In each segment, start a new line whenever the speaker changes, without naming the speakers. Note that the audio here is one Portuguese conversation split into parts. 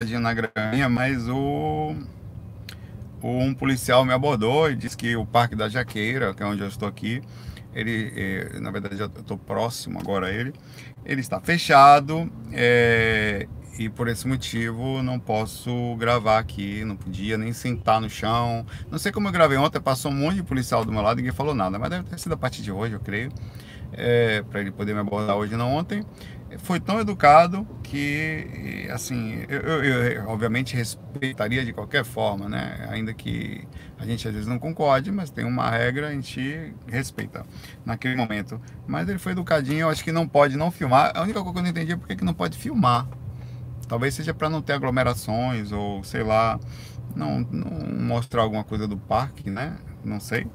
na graminha, mas o, um policial me abordou e disse que o Parque da Jaqueira, que é onde eu estou aqui, ele, é, na verdade, eu estou próximo agora a ele, ele está fechado é, e por esse motivo não posso gravar aqui, não podia nem sentar no chão. Não sei como eu gravei ontem, passou um monte de policial do meu lado, ninguém falou nada, mas deve ter sido a partir de hoje, eu creio, é, para ele poder me abordar hoje não ontem foi tão educado que, assim, eu, eu, eu, obviamente respeitaria de qualquer forma, né? Ainda que a gente às vezes não concorde, mas tem uma regra, a gente respeita naquele momento. Mas ele foi educadinho, eu acho que não pode não filmar. A única coisa que eu não entendi é por que não pode filmar. Talvez seja para não ter aglomerações ou sei lá, não, não mostrar alguma coisa do parque, né? Não sei.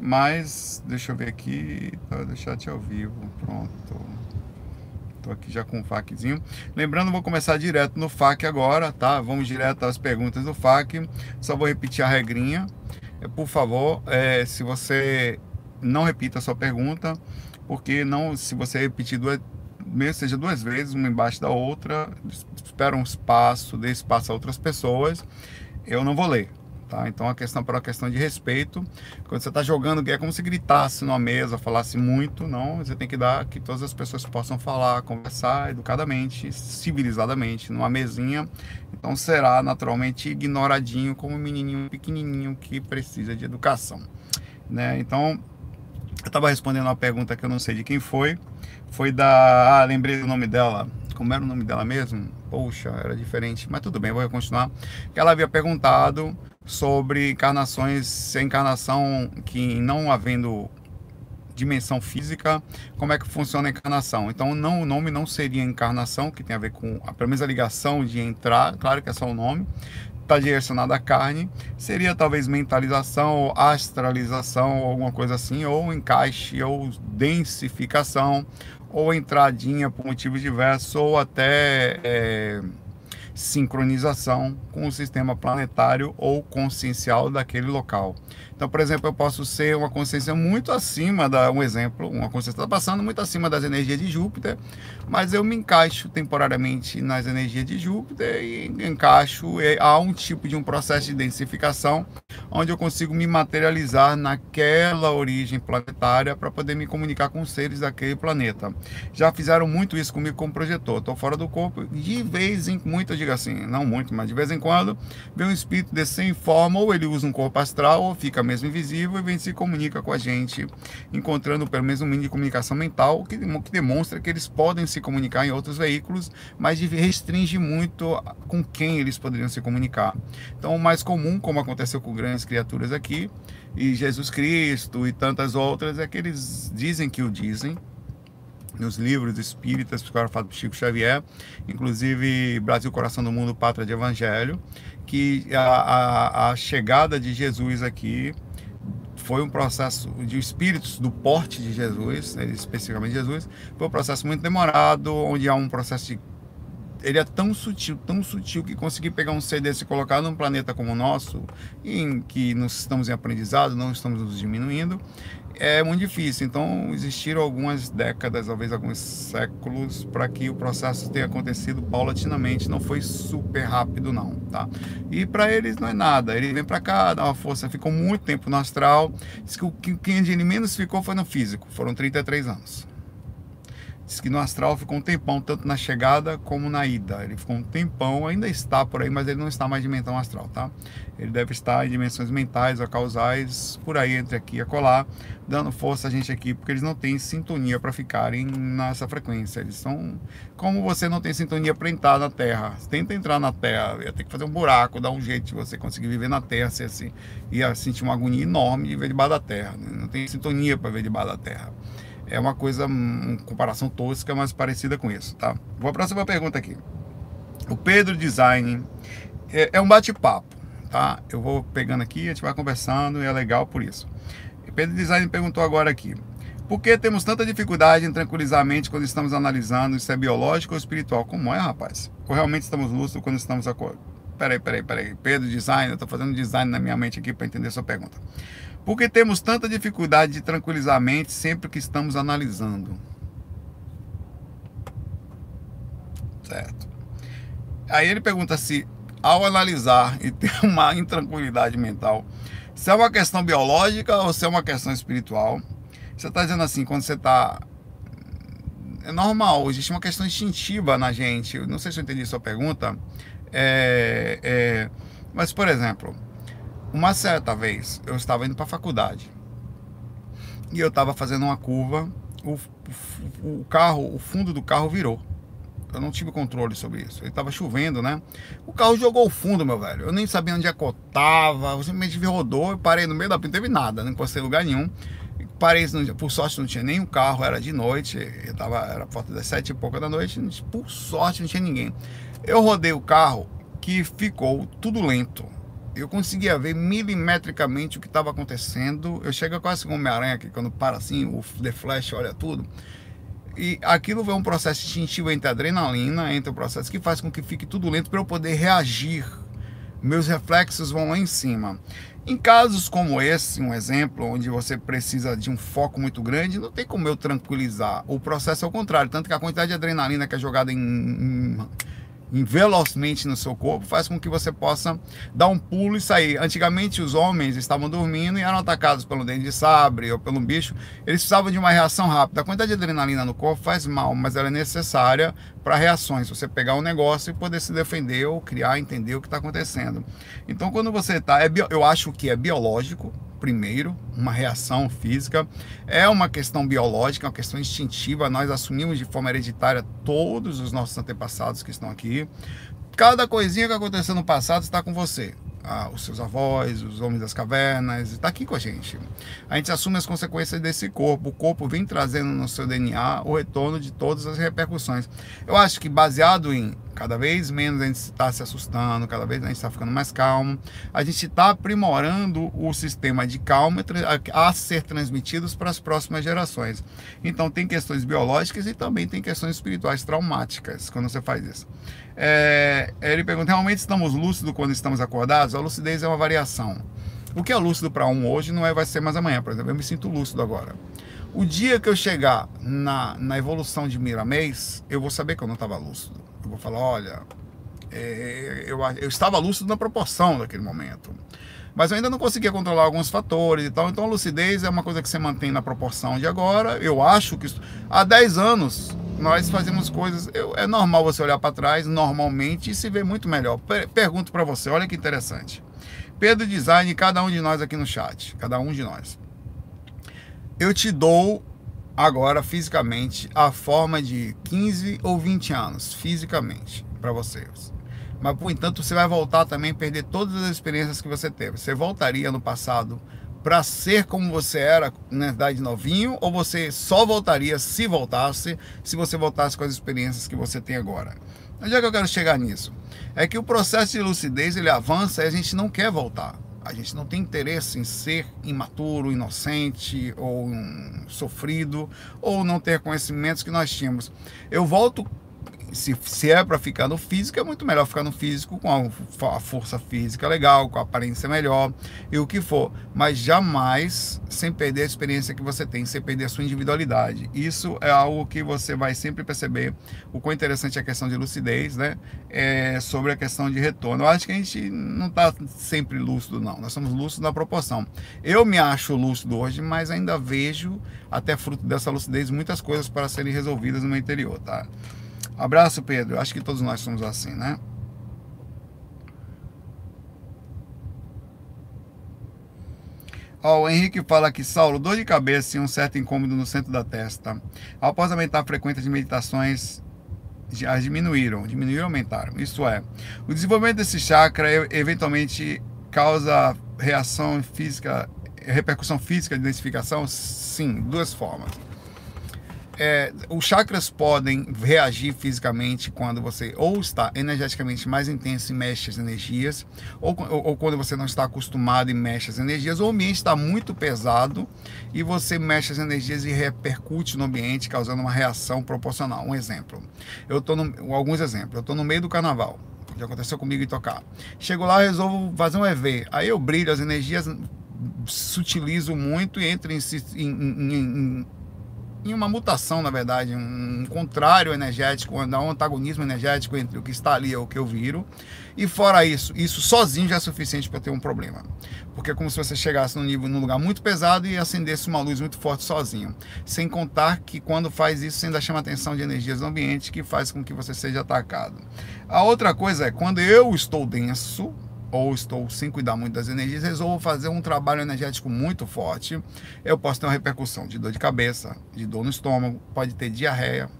Mas deixa eu ver aqui, tá, deixar te ao vivo, pronto. Tô aqui já com o FAQzinho. Lembrando, vou começar direto no FAQ agora, tá? Vamos direto às perguntas do FAQ. Só vou repetir a regrinha. É, por favor, é, se você não repita a sua pergunta, porque não, se você repetir duas, mesmo seja duas vezes, uma embaixo da outra, espera um espaço, dê espaço a outras pessoas, eu não vou ler. Tá? Então a questão para a questão de respeito, quando você está jogando, é como se gritasse numa mesa, falasse muito, não, você tem que dar que todas as pessoas possam falar, conversar educadamente, civilizadamente, numa mesinha. Então será naturalmente ignoradinho como um menininho pequenininho que precisa de educação, né? Então eu estava respondendo uma pergunta que eu não sei de quem foi, foi da, ah, lembrei do nome dela, como era o nome dela mesmo? Poxa, era diferente, mas tudo bem, vou continuar. Ela havia perguntado sobre encarnações, encarnação que não havendo dimensão física, como é que funciona a encarnação. Então, não, o nome não seria encarnação, que tem a ver com a primeira ligação de entrar, claro que é só o nome, está direcionado à carne, seria talvez mentalização, ou astralização, ou alguma coisa assim, ou encaixe, ou densificação, ou entradinha por motivos diversos, ou até. É, sincronização com o sistema planetário ou consciencial daquele local. Então, por exemplo, eu posso ser uma consciência muito acima da um exemplo, uma consciência está passando muito acima das energias de Júpiter, mas eu me encaixo temporariamente nas energias de Júpiter e encaixo há um tipo de um processo de densificação onde eu consigo me materializar naquela origem planetária para poder me comunicar com seres daquele planeta. Já fizeram muito isso comigo como projetor. Estou fora do corpo, de vez em quando, eu digo assim, não muito, mas de vez em quando, vem um espírito descer em forma, ou ele usa um corpo astral, ou fica mesmo invisível e vem se comunica com a gente, encontrando pelo menos um mínimo de comunicação mental, que, que demonstra que eles podem se comunicar em outros veículos, mas restringe muito com quem eles poderiam se comunicar. Então, o mais comum, como aconteceu com grandes criaturas aqui, e Jesus Cristo e tantas outras, é que eles dizem que o dizem, nos livros espíritas, psicografado por Chico Xavier, inclusive Brasil, Coração do Mundo, Pátria de Evangelho, que a, a, a chegada de Jesus aqui foi um processo de espíritos do porte de Jesus, né, especificamente Jesus, foi um processo muito demorado, onde há um processo de ele é tão sutil, tão sutil que conseguir pegar um ser desse e colocar num planeta como o nosso, em que nós estamos em aprendizado, não estamos nos diminuindo, é muito difícil. Então, existiram algumas décadas, talvez alguns séculos, para que o processo tenha acontecido paulatinamente. Não foi super rápido, não, tá? E para eles não é nada. Ele vem para cá, dá uma força, ficou muito tempo no astral. Diz que o que ele menos ficou foi no físico. Foram 33 anos. Diz que no astral ficou um tempão, tanto na chegada como na ida. Ele ficou um tempão, ainda está por aí, mas ele não está mais em dimensão astral, tá? Ele deve estar em dimensões mentais ou causais, por aí, entre aqui e acolá, dando força a gente aqui, porque eles não têm sintonia para ficarem nessa frequência. Eles são. Como você não tem sintonia para entrar na Terra, tenta entrar na Terra, ia ter que fazer um buraco, dar um jeito de você conseguir viver na Terra, ser assim, ia sentir uma agonia enorme de ver debaixo da Terra. Né? Não tem sintonia para ver debaixo da Terra é uma coisa, uma comparação tosca, mas parecida com isso, tá? Vou a próxima pergunta aqui. O Pedro Design é, é um bate-papo, tá? Eu vou pegando aqui, a gente vai conversando e é legal por isso. O Pedro Design perguntou agora aqui. Por que temos tanta dificuldade em tranquilizar a mente quando estamos analisando se é biológico ou espiritual? Como é, rapaz? Ou realmente estamos lúcidos quando estamos acordados? Peraí, peraí, peraí. Pedro Design, eu estou fazendo design na minha mente aqui para entender sua pergunta. Por que temos tanta dificuldade de tranquilizar a mente sempre que estamos analisando? Certo. Aí ele pergunta se, ao analisar e ter uma intranquilidade mental, se é uma questão biológica ou se é uma questão espiritual. Você está dizendo assim, quando você está. É normal, existe uma questão instintiva na gente. Não sei se eu entendi sua pergunta. É, é, mas, por exemplo, uma certa vez eu estava indo para a faculdade e eu estava fazendo uma curva, o, o, carro, o fundo do carro virou. Eu não tive controle sobre isso. Ele tava chovendo, né? O carro jogou o fundo, meu velho. Eu nem sabia onde acotava. Eu simplesmente rodou. Eu parei no meio da pista. Não teve nada, não encostei em lugar nenhum. Parei, por sorte não tinha nenhum carro, era de noite. Eu tava, era por volta das sete e pouca da noite. Por sorte não tinha ninguém. Eu rodei o carro que ficou tudo lento. Eu conseguia ver milimetricamente o que estava acontecendo. Eu chego quase como Homem-Aranha aqui, quando para assim, o The Flash olha tudo. E aquilo é um processo instintivo entre adrenalina, entre o processo que faz com que fique tudo lento para eu poder reagir. Meus reflexos vão lá em cima. Em casos como esse, um exemplo, onde você precisa de um foco muito grande, não tem como eu tranquilizar. O processo é o contrário, tanto que a quantidade de adrenalina que é jogada em, em velozmente no seu corpo faz com que você possa dar um pulo e sair. Antigamente os homens estavam dormindo e eram atacados pelo dente de sabre ou pelo bicho. Eles precisavam de uma reação rápida. A quantidade de adrenalina no corpo faz mal, mas ela é necessária para reações. Você pegar um negócio e poder se defender ou criar, entender o que está acontecendo. Então quando você está, é eu acho que é biológico, primeiro, uma reação física, é uma questão biológica, uma questão instintiva. Nós assumimos de forma hereditária todos os nossos antepassados que estão aqui. Cada coisinha que aconteceu no passado está com você ah, os seus avós, os homens das cavernas, está aqui com a gente. A gente assume as consequências desse corpo. O corpo vem trazendo no seu DNA o retorno de todas as repercussões. Eu acho que baseado em cada vez menos a gente está se assustando, cada vez a gente está ficando mais calmo, a gente está aprimorando o sistema de calma a ser transmitidos para as próximas gerações. Então tem questões biológicas e também tem questões espirituais traumáticas quando você faz isso. É, ele pergunta: realmente estamos lúcidos quando estamos acordados? A lucidez é uma variação. O que é lúcido para um hoje não é, vai ser mais amanhã, por exemplo. Eu me sinto lúcido agora. O dia que eu chegar na, na evolução de Miramês, eu vou saber que eu não estava lúcido. Eu vou falar: olha, é, eu, eu estava lúcido na proporção daquele momento. Mas eu ainda não conseguia controlar alguns fatores e tal. Então a lucidez é uma coisa que você mantém na proporção de agora. Eu acho que há 10 anos nós fazemos coisas. Eu, é normal você olhar para trás, normalmente, e se ver muito melhor. Per pergunto para você, olha que interessante. Pedro Design, cada um de nós aqui no chat, cada um de nós. Eu te dou agora fisicamente a forma de 15 ou 20 anos, fisicamente, para vocês. Mas, por entanto, você vai voltar também perder todas as experiências que você teve. Você voltaria no passado para ser como você era na idade novinho ou você só voltaria se voltasse, se você voltasse com as experiências que você tem agora? Onde é que eu quero chegar nisso? É que o processo de lucidez ele avança e a gente não quer voltar. A gente não tem interesse em ser imaturo, inocente ou um sofrido ou não ter conhecimentos que nós tínhamos. Eu volto se, se é para ficar no físico, é muito melhor ficar no físico com a, a, força física legal, com a aparência melhor e o que for. Mas jamais sem perder a experiência que você tem, sem perder a sua individualidade. Isso é algo que você vai sempre perceber. O quão interessante é a questão de lucidez, né? É sobre a questão de retorno. Eu acho que a gente não está sempre lúcido, não. Nós somos lúcidos na proporção. Eu me acho lúcido hoje, mas ainda vejo, até fruto dessa lucidez, muitas coisas para serem resolvidas no meu interior, tá? Abraço, Pedro. Acho que todos nós somos assim, né? Ó, o Henrique fala que Saulo, dor de cabeça e um certo incômodo no centro da testa. Após aumentar a frequência de meditações, já diminuíram, diminuíram aumentaram. Isso é, o desenvolvimento desse chakra eventualmente causa reação física, repercussão física de identificação? Sim, duas formas é, os chakras podem reagir fisicamente quando você ou está energeticamente mais intenso e mexe as energias, ou, ou, ou, quando você não está acostumado e mexe as energias, ou o ambiente está muito pesado e você mexe as energias e repercute no ambiente, causando uma reação proporcional. Um exemplo, eu estou alguns exemplos, eu estou no meio do carnaval, já aconteceu comigo em tocar. Chego lá, resolvo fazer um EV, aí eu brilho, as energias sutilizo muito e entro em, em, em, em em uma mutação, na verdade, um contrário energético, um antagonismo energético entre o que está ali e o que eu viro. E fora isso, isso sozinho já é suficiente para ter um problema. Porque é como se você chegasse num, nível, num lugar muito pesado e acendesse uma luz muito forte sozinho. Sem contar que quando faz isso, você ainda chama atenção de energias do ambiente que faz com que você seja atacado. A outra coisa é, quando eu estou denso, ou estou sem cuidar muito das energias, resolvo fazer um trabalho energético muito forte, eu posso ter uma repercussão de dor de cabeça, de dor no estômago, pode ter diarreia,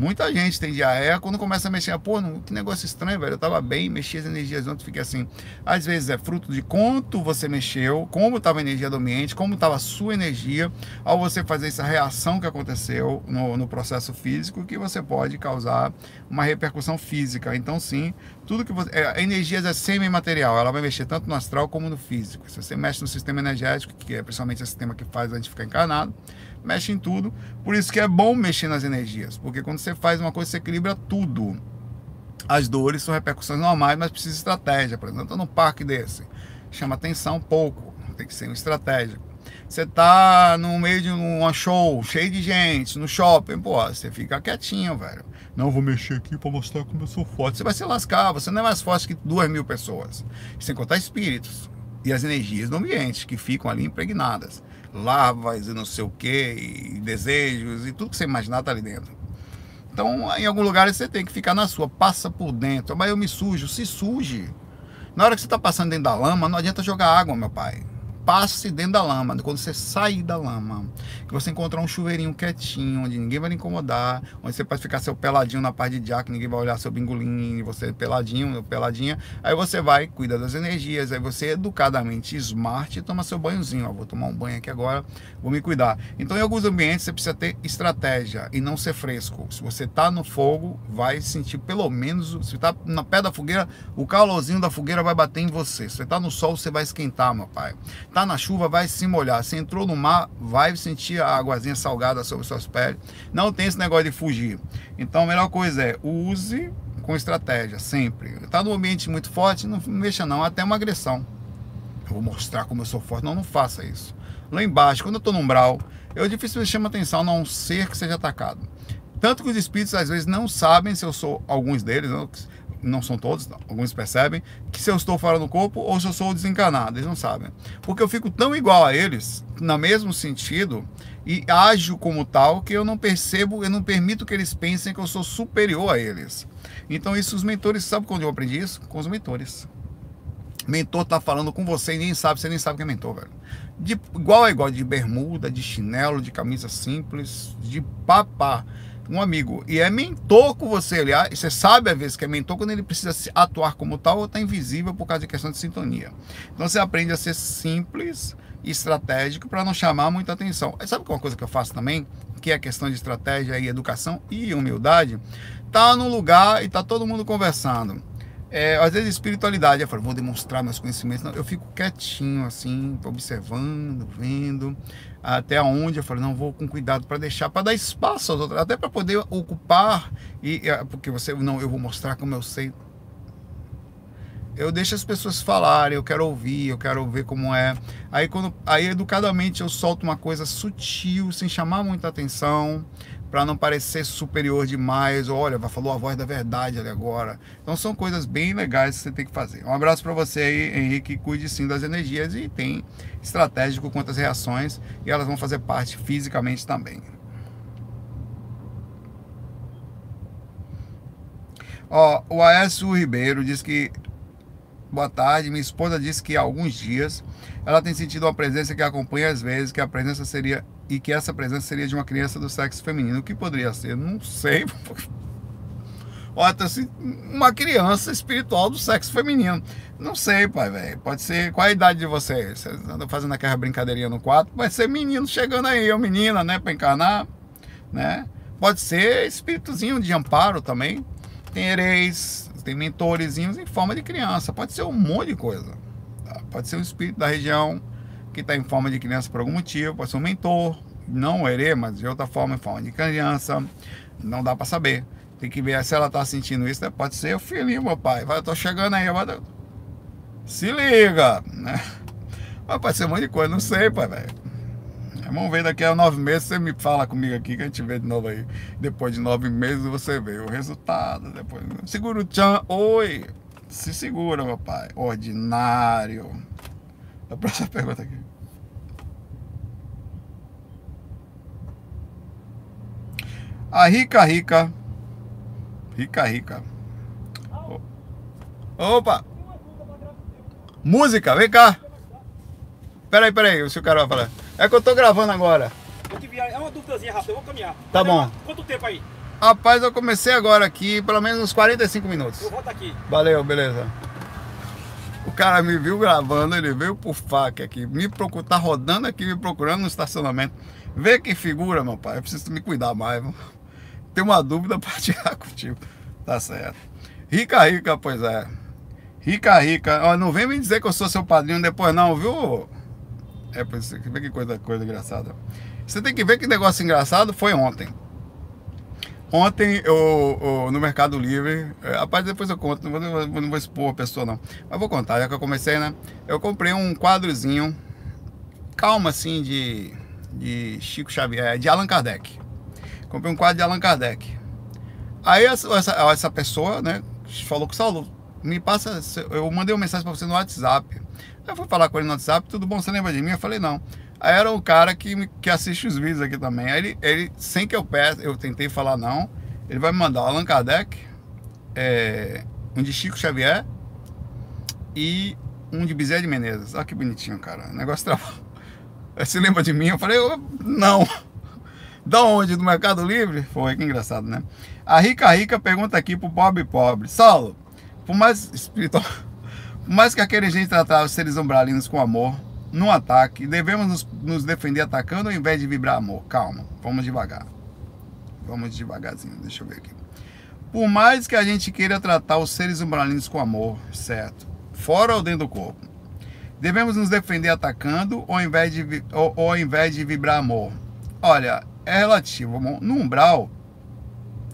Muita gente tem diarreia quando começa a mexer. Pô, não, que negócio estranho, velho. Eu tava bem, mexi as energias ontem, fiquei assim. Às vezes é fruto de quanto você mexeu, como estava a energia do ambiente, como estava a sua energia, ao você fazer essa reação que aconteceu no, no processo físico, que você pode causar uma repercussão física. Então, sim, tudo que você. É, a energia é semi-material, ela vai mexer tanto no astral como no físico. Se você mexe no sistema energético, que é principalmente o sistema que faz a gente ficar encarnado, mexe em tudo. Por isso que é bom mexer nas energias, porque quando você faz uma coisa, você equilibra tudo. As dores são repercussões normais, mas precisa de estratégia. Por exemplo, num parque desse, chama atenção pouco, tem que ser uma estratégia. Você tá no meio de um show, cheio de gente, no shopping, pô, você fica quietinho, velho. Não vou mexer aqui para mostrar como eu sou forte. Você vai se lascar, você não é mais forte que duas mil pessoas. Sem contar espíritos e as energias do ambiente que ficam ali impregnadas larvas e não sei o que, e desejos e tudo que você imaginar tá ali dentro. Então, em algum lugar você tem que ficar na sua, passa por dentro. Mas eu me sujo, se suje. Na hora que você está passando dentro da lama, não adianta jogar água, meu pai passe dentro da lama. Quando você sair da lama, que você encontrar um chuveirinho quietinho, onde ninguém vai lhe incomodar, onde você pode ficar seu peladinho na parte de jack, ninguém vai olhar seu bingolinho, você peladinho, peladinha. Aí você vai, cuida das energias, aí você educadamente smart toma seu banhozinho. Ó, vou tomar um banho aqui agora, vou me cuidar. Então, em alguns ambientes, você precisa ter estratégia e não ser fresco. Se você está no fogo, vai sentir pelo menos, se está na pé da fogueira, o calorzinho da fogueira vai bater em você. Se você está no sol, você vai esquentar, meu pai. Tá tá na chuva, vai se molhar. Se entrou no mar, vai sentir a águazinha salgada sobre suas peles. Não tem esse negócio de fugir. Então a melhor coisa é use com estratégia, sempre. Tá no ambiente muito forte, não mexa não, até uma agressão. Eu vou mostrar como eu sou forte. Não, não faça isso. Lá embaixo, quando eu tô no umbral, eu dificilmente chamo atenção a não ser que seja atacado. Tanto que os espíritos às vezes não sabem se eu sou alguns deles, não são todos, alguns percebem, que se eu estou fora do corpo ou se eu sou desencarnado, eles não sabem. Porque eu fico tão igual a eles, no mesmo sentido, e ajo como tal, que eu não percebo, eu não permito que eles pensem que eu sou superior a eles. Então, isso os mentores, sabe quando eu aprendi isso? Com os mentores. Mentor tá falando com você e nem sabe, você nem sabe que é mentor, velho. De, igual é igual, de bermuda, de chinelo, de camisa simples, de papá um amigo e é mentor com você, aliás, você sabe às vezes que é mentor quando ele precisa atuar como tal ou está invisível por causa de questão de sintonia. Então você aprende a ser simples e estratégico para não chamar muita atenção. Sabe uma coisa que eu faço também, que é a questão de estratégia e educação e humildade, tá no lugar e tá todo mundo conversando. É, às vezes espiritualidade, eu falo, vou demonstrar meus conhecimentos. Não, eu fico quietinho, assim, observando, vendo, até onde eu falo, não, vou com cuidado para deixar, para dar espaço aos outros, até para poder ocupar, e porque você, não, eu vou mostrar como eu sei. Eu deixo as pessoas falarem, eu quero ouvir, eu quero ver como é. Aí, quando, aí educadamente eu solto uma coisa sutil, sem chamar muita atenção, para não parecer superior demais. Olha, falou a voz da verdade ali agora. Então são coisas bem legais que você tem que fazer. Um abraço para você aí, Henrique. Cuide sim das energias e tem estratégico quanto às reações e elas vão fazer parte fisicamente também. Ó, o Aécio Ribeiro diz que Boa tarde. Minha esposa disse que há alguns dias ela tem sentido uma presença que acompanha às vezes, que a presença seria e que essa presença seria de uma criança do sexo feminino. O que poderia ser? Não sei. Assim, uma criança espiritual do sexo feminino. Não sei, pai, velho. Pode ser. Qual a idade de vocês? Vocês andam fazendo aquela brincadeirinha no quarto? Pode ser menino chegando aí, ou menina, né? Para encarnar, né? Pode ser espíritozinho de amparo também. Tem hereis, tem mentorezinhos em forma de criança. Pode ser um monte de coisa. Tá? Pode ser um espírito da região que está em forma de criança por algum motivo. Pode ser um mentor, não herê, mas de outra forma, em forma de criança. Não dá para saber. Tem que ver se ela está sentindo isso. Né? Pode ser o filhinho, meu pai. Vai, eu tô chegando aí. Vai... Se liga, né? Mas pode ser um monte de coisa. Não sei, pai, velho. Vamos ver daqui a nove meses, você me fala comigo aqui que a gente vê de novo aí. Depois de nove meses você vê o resultado. Depois... Segura o tchan. Oi! Se segura, meu pai. Ordinário. A próxima pergunta aqui. A rica rica. Rica rica. Opa! Música, vem cá. Peraí, peraí, o cara vai falar. É que eu tô gravando agora.
É uma dúvidazinha rápida, eu vou caminhar.
Tá bom.
Quanto tempo aí?
Rapaz, eu comecei agora aqui, pelo menos uns 45 minutos.
Eu volto aqui.
Valeu, beleza. O cara me viu gravando, ele veio por faca aqui, me procura, tá rodando aqui, me procurando no estacionamento. Vê que figura, meu pai, eu preciso me cuidar mais. Tem uma dúvida para tirar contigo. Tá certo. Rica, rica, pois é. Rica, rica. Ó, não vem me dizer que eu sou seu padrinho depois não, viu? É, vê que coisa, coisa engraçada. Você tem que ver que negócio engraçado foi ontem. Ontem eu, eu, no Mercado Livre, é, rapaz, depois eu conto, não vou, não vou expor a pessoa não, mas vou contar, já que eu comecei, né? Eu comprei um quadrozinho, calma assim, de, de Chico Xavier, de Allan Kardec. Comprei um quadro de Allan Kardec. Aí essa, essa, essa pessoa, né, falou com o Saulo, me passa, eu mandei uma mensagem para você no WhatsApp. Eu fui falar com ele no WhatsApp, tudo bom, você lembra de mim? Eu falei, não. Aí era o cara que, que assiste os vídeos aqui também. Aí ele, ele, sem que eu peça, eu tentei falar não, ele vai me mandar Allan Kardec, é, um de Chico Xavier e um de Bezerra de Menezes. Olha que bonitinho, cara. O negócio travado. Você lembra de mim? Eu falei, não. Da onde? Do Mercado Livre? Foi, que engraçado, né? A Rica Rica pergunta aqui pro pobre pobre. Saulo, por mais espiritual, mais que aquele gente tratar os seres umbralinos com amor, no ataque, devemos nos, nos, defender atacando ao invés de vibrar amor. Calma, vamos devagar. Vamos devagarzinho, deixa eu ver aqui. Por mais que a gente queira tratar os seres umbralinos com amor, certo? Fora ou dentro do corpo. Devemos nos defender atacando ou ao invés de, ou, ou ao invés de vibrar amor. Olha, é relativo. No umbral,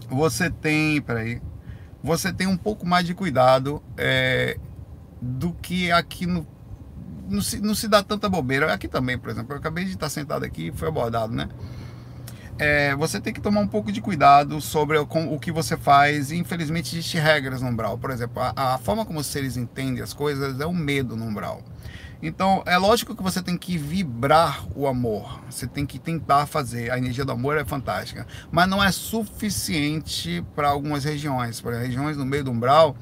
você tem, peraí, você tem um pouco mais de cuidado é, do que aqui no não se, não se dá tanta bobeira. Aqui também, por exemplo, eu acabei de estar sentado aqui foi abordado, né? É, você tem que tomar um pouco de cuidado sobre o, com, o que você faz. E, infelizmente, existem regras no umbral. Por exemplo, a, a, forma como os seres entendem as coisas é o medo no umbral. Então, é lógico que você tem que vibrar o amor. Você tem que tentar fazer. A energia do amor é fantástica. Mas não é suficiente para algumas regiões. Para regiões no meio do umbral,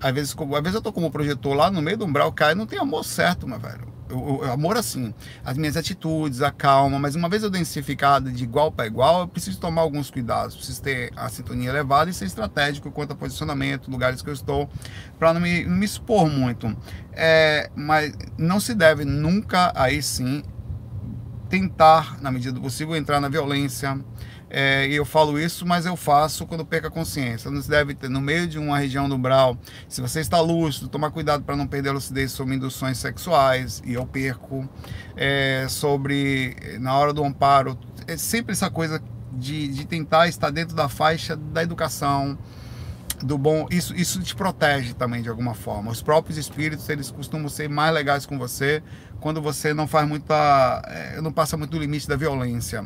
às vezes, às vezes eu tô como projetor lá no meio do umbral, cai, não tem amor certo, meu velho. Eu, eu, amor assim, as minhas atitudes, a calma, mas uma vez eu densificado de igual para igual, eu preciso tomar alguns cuidados, preciso ter a sintonia elevada e ser estratégico quanto a posicionamento, lugares que eu estou, para não me, não me expor muito. É, mas não se deve nunca, aí sim, tentar, na medida do possível, entrar na violência, é, e eu falo isso, mas eu faço quando perco a consciência. Não se deve ter, no meio de uma região do umbral, se você está lúcido, tomar cuidado para não perder a lucidez sobre induções sexuais, e eu perco. É, sobre, na hora do amparo, é sempre essa coisa de, de tentar estar dentro da faixa da educação, do bom, isso, isso te protege também de alguma forma. Os próprios espíritos, eles costumam ser mais legais com você quando você não faz muita, é, não passa muito do limite da violência.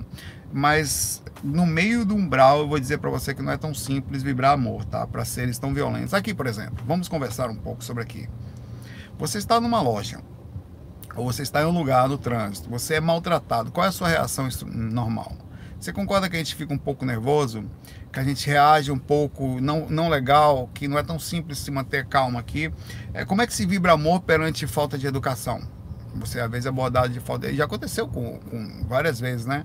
Mas no meio do umbral, eu vou dizer para você que não é tão simples vibrar amor, tá? Para seres tão violentos. Aqui, por exemplo, vamos conversar um pouco sobre aqui. Você está numa loja, ou você está em um lugar no trânsito, você é maltratado. Qual é a sua reação normal? Você concorda que a gente fica um pouco nervoso? Que a gente reage um pouco não, não legal, que não é tão simples se manter calmo aqui? É, como é que se vibra amor perante falta de educação? Você às vezes é abordado de falta. Já aconteceu com, com várias vezes, né?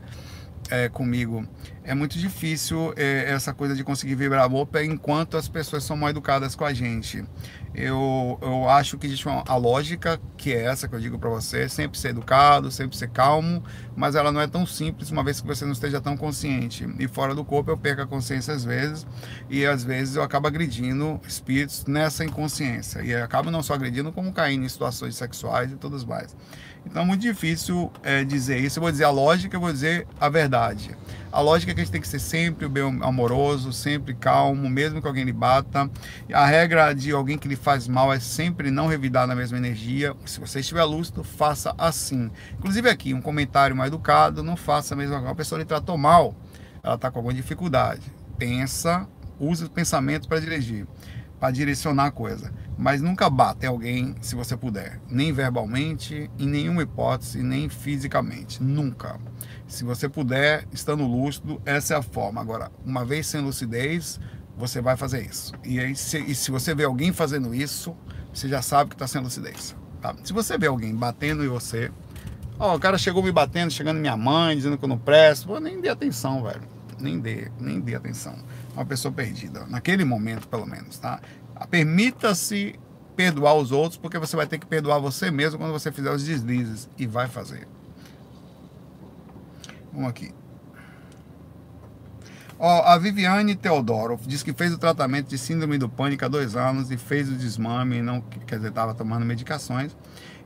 É, comigo, é muito difícil é, essa coisa de conseguir vibrar a boca enquanto as pessoas são mal educadas com a gente. Eu, eu acho que existe uma, a lógica, que é essa que eu digo para você, sempre ser educado, sempre ser calmo, mas ela não é tão simples uma vez que você não esteja tão consciente. E fora do corpo eu perco a consciência às vezes, e às vezes eu acabo agredindo espíritos nessa inconsciência. E acabo não só agredindo, como caindo em situações sexuais e tudo mais. Então é muito difícil é, dizer isso. Eu vou dizer a lógica, eu vou dizer a verdade. A lógica é que a gente tem que ser sempre bem amoroso, sempre calmo, mesmo que alguém lhe bata. A regra de alguém que lhe faz mal é sempre não revidar na mesma energia. Se você estiver lúcido, faça assim. Inclusive aqui, um comentário mais educado, não faça a mesma coisa. A pessoa lhe tratou mal, ela está com alguma dificuldade. Pensa, use o pensamento para dirigir para direcionar a coisa. Mas nunca bate alguém se você puder. Nem verbalmente, em nenhuma hipótese, nem fisicamente. Nunca. Se você puder, estando lúcido, essa é a forma. Agora, uma vez sem lucidez, você vai fazer isso. E, aí, se, e se você vê alguém fazendo isso, você já sabe que está sem lucidez. Tá? Se você vê alguém batendo em você, ó, o cara chegou me batendo, chegando minha mãe, dizendo que eu não presto, pô, nem dê atenção, velho. Nem dê, nem dê atenção uma pessoa perdida, naquele momento pelo menos, tá? Permita-se perdoar os outros, porque você vai ter que perdoar você mesmo quando você fizer os deslizes e vai fazer. Vamos aqui. Ó, a Viviane Teodoro diz que fez o tratamento de síndrome do pânico há dois anos e fez o desmame, não, quer dizer, estava tomando medicações,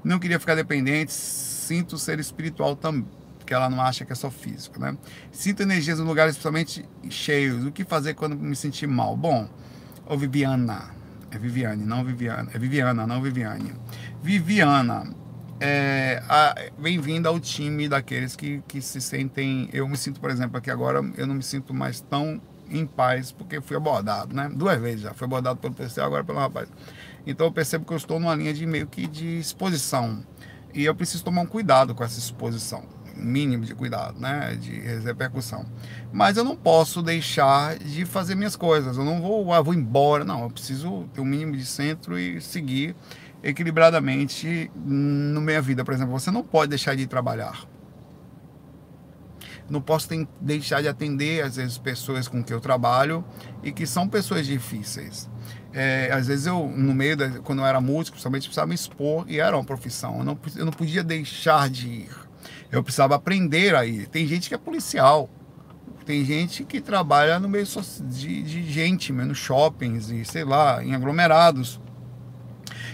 não queria ficar dependente, sinto ser espiritual também porque ela não acha que é só físico, né? Sinto energias em lugares especialmente cheios. O que fazer quando me sentir mal? Bom, ô Viviana, é Viviane, não Viviana, é Viviana, não Viviane. Viviana, é, bem-vinda ao time daqueles que, que se sentem. Eu me sinto, por exemplo, aqui agora, eu não me sinto mais tão em paz, porque fui abordado, né? Duas vezes já. Fui abordado pelo PC, agora pelo rapaz. Então eu percebo que eu estou numa linha de meio que de exposição. E eu preciso tomar um cuidado com essa exposição mínimo de cuidado, né, de repercussão. Mas eu não posso deixar de fazer minhas coisas. Eu não vou, ah, vou embora. Não, eu preciso ter um mínimo de centro e seguir equilibradamente na minha vida. Por exemplo, você não pode deixar de trabalhar. Não posso ter, deixar de atender, às vezes, pessoas com que eu trabalho e que são pessoas difíceis. É, às vezes eu, no meio, da, quando eu era músico, principalmente, precisava me expor e era uma profissão. Eu não, eu não podia deixar de ir. Eu precisava aprender aí. Tem gente que é policial. Tem gente que trabalha no meio de, de gente, no shoppings e sei lá, em aglomerados.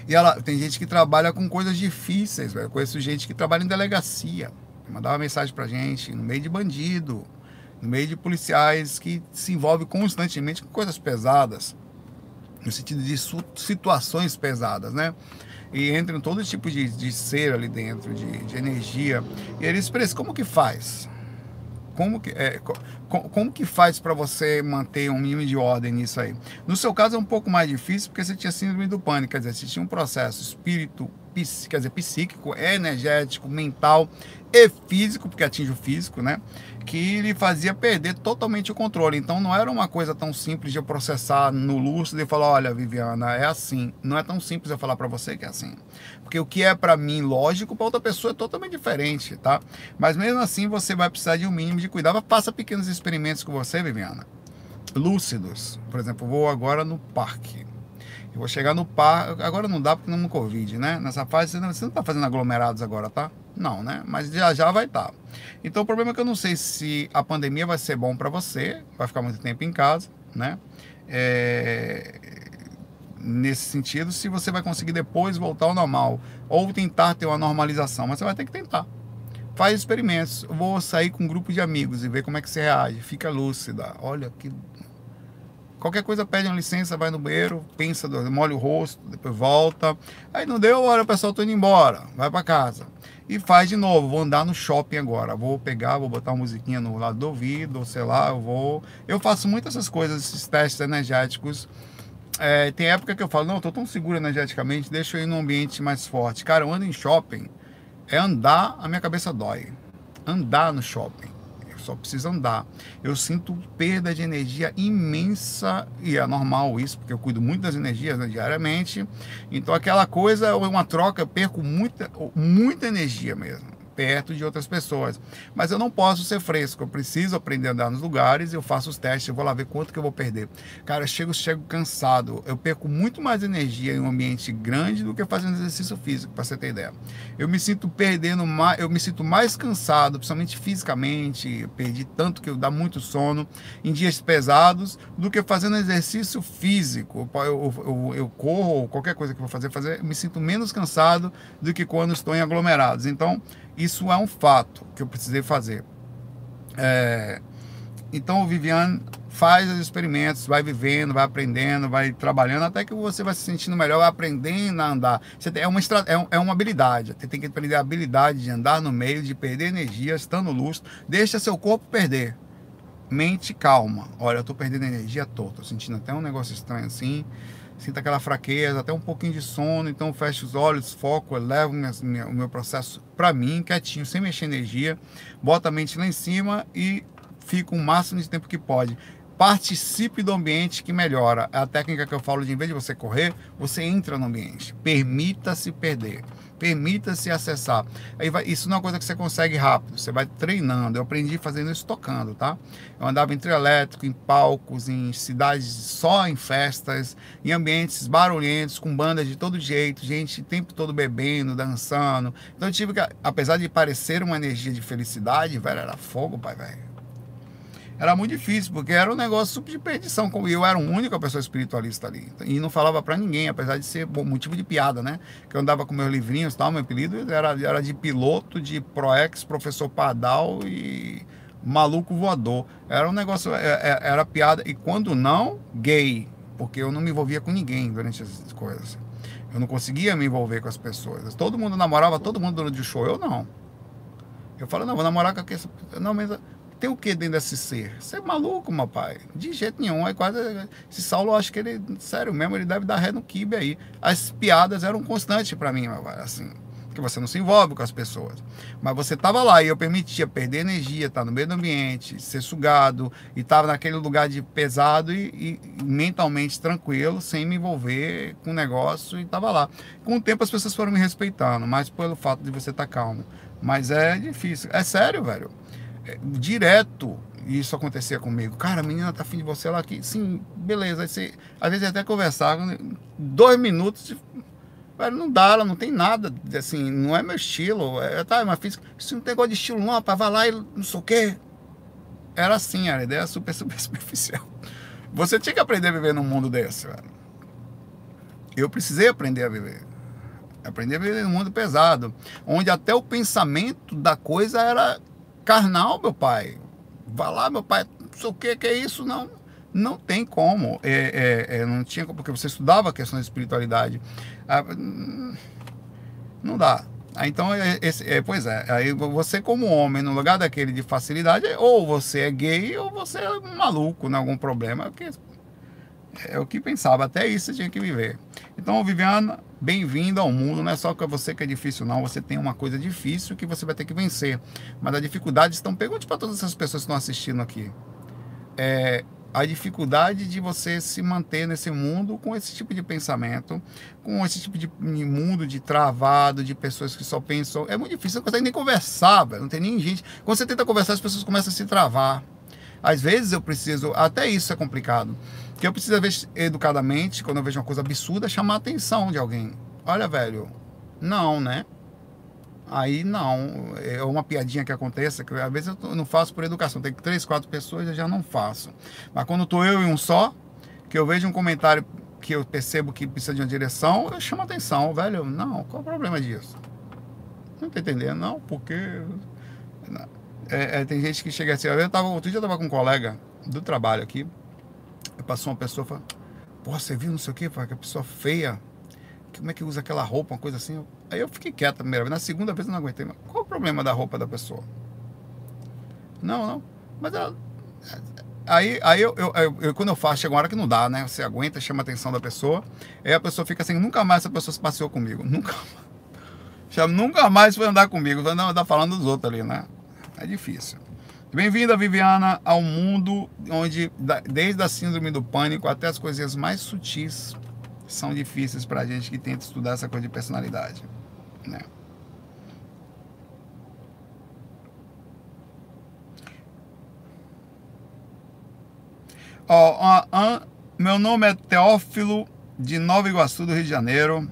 E ela, tem gente que trabalha com coisas difíceis, velho. Conheço gente que trabalha em delegacia. Mandava mensagem pra gente, no meio de bandido, no meio de policiais que se envolvem constantemente com coisas pesadas, no sentido de situações pesadas, né? E entra em todo tipo de, de ser ali dentro, de, de energia. E ele expressa como que faz? Como que, é, como, como que faz para você manter um mínimo de ordem nisso aí? No seu caso é um pouco mais difícil porque você tinha síndrome do pânico, quer dizer, você tinha um processo espírito, quer dizer, psíquico, energético, mental e físico, porque atinge o físico, né? Que lhe fazia perder totalmente o controle. Então não era uma coisa tão simples de eu processar no lúcido e falar, olha, Viviana, é assim. Não é tão simples eu falar para você que é assim. Porque o que é para mim lógico, para outra pessoa é totalmente diferente, tá? Mas mesmo assim você vai precisar de um mínimo de cuidado. Faça pequenos experimentos com você, Viviana. Lúcidos. Por exemplo, vou agora no parque. Eu vou chegar no parque. Agora não dá porque não no Covid, né? Nessa fase você não, você não tá fazendo aglomerados agora, tá? Não, né? Mas já já vai estar. Tá. Então o problema é que eu não sei se a pandemia vai ser bom para você, vai ficar muito tempo em casa, né? É... Nesse sentido, se você vai conseguir depois voltar ao normal ou tentar ter uma normalização, mas você vai ter que tentar. Faz experimentos. Vou sair com um grupo de amigos e ver como é que você reage. Fica lúcida. Olha que Qualquer coisa pede uma licença, vai no banheiro, pensa, molha o rosto, depois volta. Aí não deu, olha, o pessoal, tô indo embora, vai para casa. E faz de novo, vou andar no shopping agora. Vou pegar, vou botar uma musiquinha no lado do ouvido, ou sei lá, eu vou. Eu faço muitas essas coisas, esses testes energéticos. É, tem época que eu falo, não, eu tô tão seguro energeticamente, deixa eu ir num ambiente mais forte. Cara, eu ando em shopping, é andar, a minha cabeça dói. Andar no shopping só precisa andar. Eu sinto perda de energia imensa, e é normal isso, porque eu cuido muito das energias né, diariamente. Então, aquela coisa é uma troca, eu perco muita, muita energia mesmo perto de outras pessoas. Mas eu não posso ser fresco, eu preciso aprender a andar nos lugares, eu faço os testes, eu vou lá ver quanto que eu vou perder. Cara, eu chego, chego cansado, eu perco muito mais energia em um ambiente grande do que fazendo exercício físico, para você ter ideia. Eu me sinto perdendo mais, eu me sinto mais cansado, principalmente fisicamente, perdi tanto que eu dá muito sono em dias pesados do que fazendo exercício físico. Eu, eu, eu, corro, qualquer coisa que eu vou fazer, fazer, me sinto menos cansado do que quando estou em aglomerados. Então, isso é um fato que eu precisei fazer. É, então o Viviane faz os experimentos, vai vivendo, vai aprendendo, vai trabalhando, até que você vai se sentindo melhor, vai aprendendo a andar. Você tem, é, uma, é, é uma habilidade, você tem que aprender a habilidade de andar no meio, de perder energia, estando lúcido, deixa seu corpo perder. Mente calma. Olha, eu tô perdendo energia, tô, tô sentindo até um negócio estranho assim, sinto aquela fraqueza, até um pouquinho de sono, então fecho os olhos, foco, levo minha, minha, o meu processo para mim, quietinho, sem mexer energia, bota a mente lá em cima e fica o máximo de tempo que pode participe do ambiente que melhora. É a técnica que eu falo de em vez de você correr, você entra no ambiente. Permita-se perder. Permita-se acessar. Aí vai, isso não é uma coisa que você consegue rápido. Você vai treinando. Eu aprendi fazendo isso tocando, tá? Eu andava em trio elétrico, em palcos, em cidades só em festas, em ambientes barulhentos, com bandas de todo jeito, gente o tempo todo bebendo, dançando. Então eu tive que, apesar de parecer uma energia de felicidade, velho, era fogo, pai, velho era muito difícil, porque era um negócio de perdição. Como eu era a única pessoa espiritualista ali. E não falava para ninguém, apesar de ser bom, motivo de piada, né? Que eu andava com meus livrinhos tal, meu apelido era, era de piloto, de proex, professor Padal e maluco voador. Era um negócio, é, é, era piada. E quando não, gay. Porque eu não me envolvia com ninguém durante essas coisas. Eu não conseguia me envolver com as pessoas. Todo mundo namorava, todo mundo durante o show. Eu não. Eu falo, não, vou namorar com aquele. Não, mas tem o que dentro desse ser? Você é maluco, meu pai? De jeito nenhum. É quase. Esse Saulo, acho que ele, sério mesmo, ele deve dar ré no kibe aí. As piadas eram constantes para mim, meu pai, assim. Porque você não se envolve com as pessoas. Mas você tava lá e eu permitia perder energia, estar tá no meio do ambiente, ser sugado, e tava naquele lugar de pesado e, e mentalmente tranquilo, sem me envolver com o negócio, e tava lá. Com o tempo as pessoas foram me respeitando, mas pelo fato de você estar tá calmo. Mas é difícil. É sério, velho direto isso acontecia comigo. Cara, a menina tá afim de você lá aqui. Sim, beleza. Aí você, às vezes até conversar, dois minutos, velho, não dá, ela não tem nada, assim, não é meu estilo. É, tá, mas fiz, isso não tem negócio de estilo não, rapaz, vai lá e não sei o quê. Era assim, a ideia super, super superficial. Você tinha que aprender a viver num mundo desse, velho. Eu precisei aprender a viver. Aprender a viver num mundo pesado, onde até o pensamento da coisa era carnal, meu pai. Vai lá, meu pai, não sei o que, que é isso, não. Não tem como. É, é, é, não tinha porque você estudava a questão da espiritualidade. Ah, não dá. Ah, então, é, esse, é, pois é, aí você como homem, no lugar daquele de facilidade, ou você é gay ou você é maluco, não algum problema, porque é o que pensava, até isso tinha que viver. Então, Viviana, bem-vindo ao mundo. Não é só que você que é difícil, não. Você tem uma coisa difícil que você vai ter que vencer. Mas a dificuldade estão. Pergunte para todas essas pessoas que estão assistindo aqui. É, a dificuldade de você se manter nesse mundo com esse tipo de pensamento, com esse tipo de mundo de travado, de pessoas que só pensam. É muito difícil, você não consegue nem conversar, velho. não tem nem gente. Quando você tenta conversar, as pessoas começam a se travar. Às vezes eu preciso, até isso é complicado, que eu preciso, ver educadamente, quando eu vejo uma coisa absurda, chamar a atenção de alguém. Olha, velho, não, né? Aí não, é uma piadinha que acontece, que às vezes eu não faço por educação, tem três, quatro pessoas, eu já não faço. Mas quando estou eu e um só, que eu vejo um comentário que eu percebo que precisa de uma direção, eu chamo a atenção, velho, não, qual o problema disso? Não tá entendendo, não, porque é, é, tem gente que chega assim. Eu tava, outro dia eu tava com um colega do trabalho aqui. Passou uma pessoa e falou: Pô, você viu não sei o que? Que pessoa feia. Como é que usa aquela roupa, uma coisa assim? Aí eu fiquei quieto a primeira vez. Na segunda vez eu não aguentei. Mas qual o problema da roupa da pessoa? Não, não. Mas ela. Aí, aí eu, eu, eu, eu, quando eu faço, chega uma hora que não dá, né? Você aguenta, chama a atenção da pessoa. Aí a pessoa fica assim, nunca mais essa pessoa se passeou comigo. Nunca mais. Nunca mais foi andar comigo. Vai andar falando dos outros ali, né? É difícil. Bem-vinda, Viviana, ao mundo onde, desde a síndrome do pânico até as coisinhas mais sutis, são difíceis para a gente que tenta estudar essa coisa de personalidade. Né? Ó, meu nome é Teófilo, de Nova Iguaçu, do Rio de Janeiro.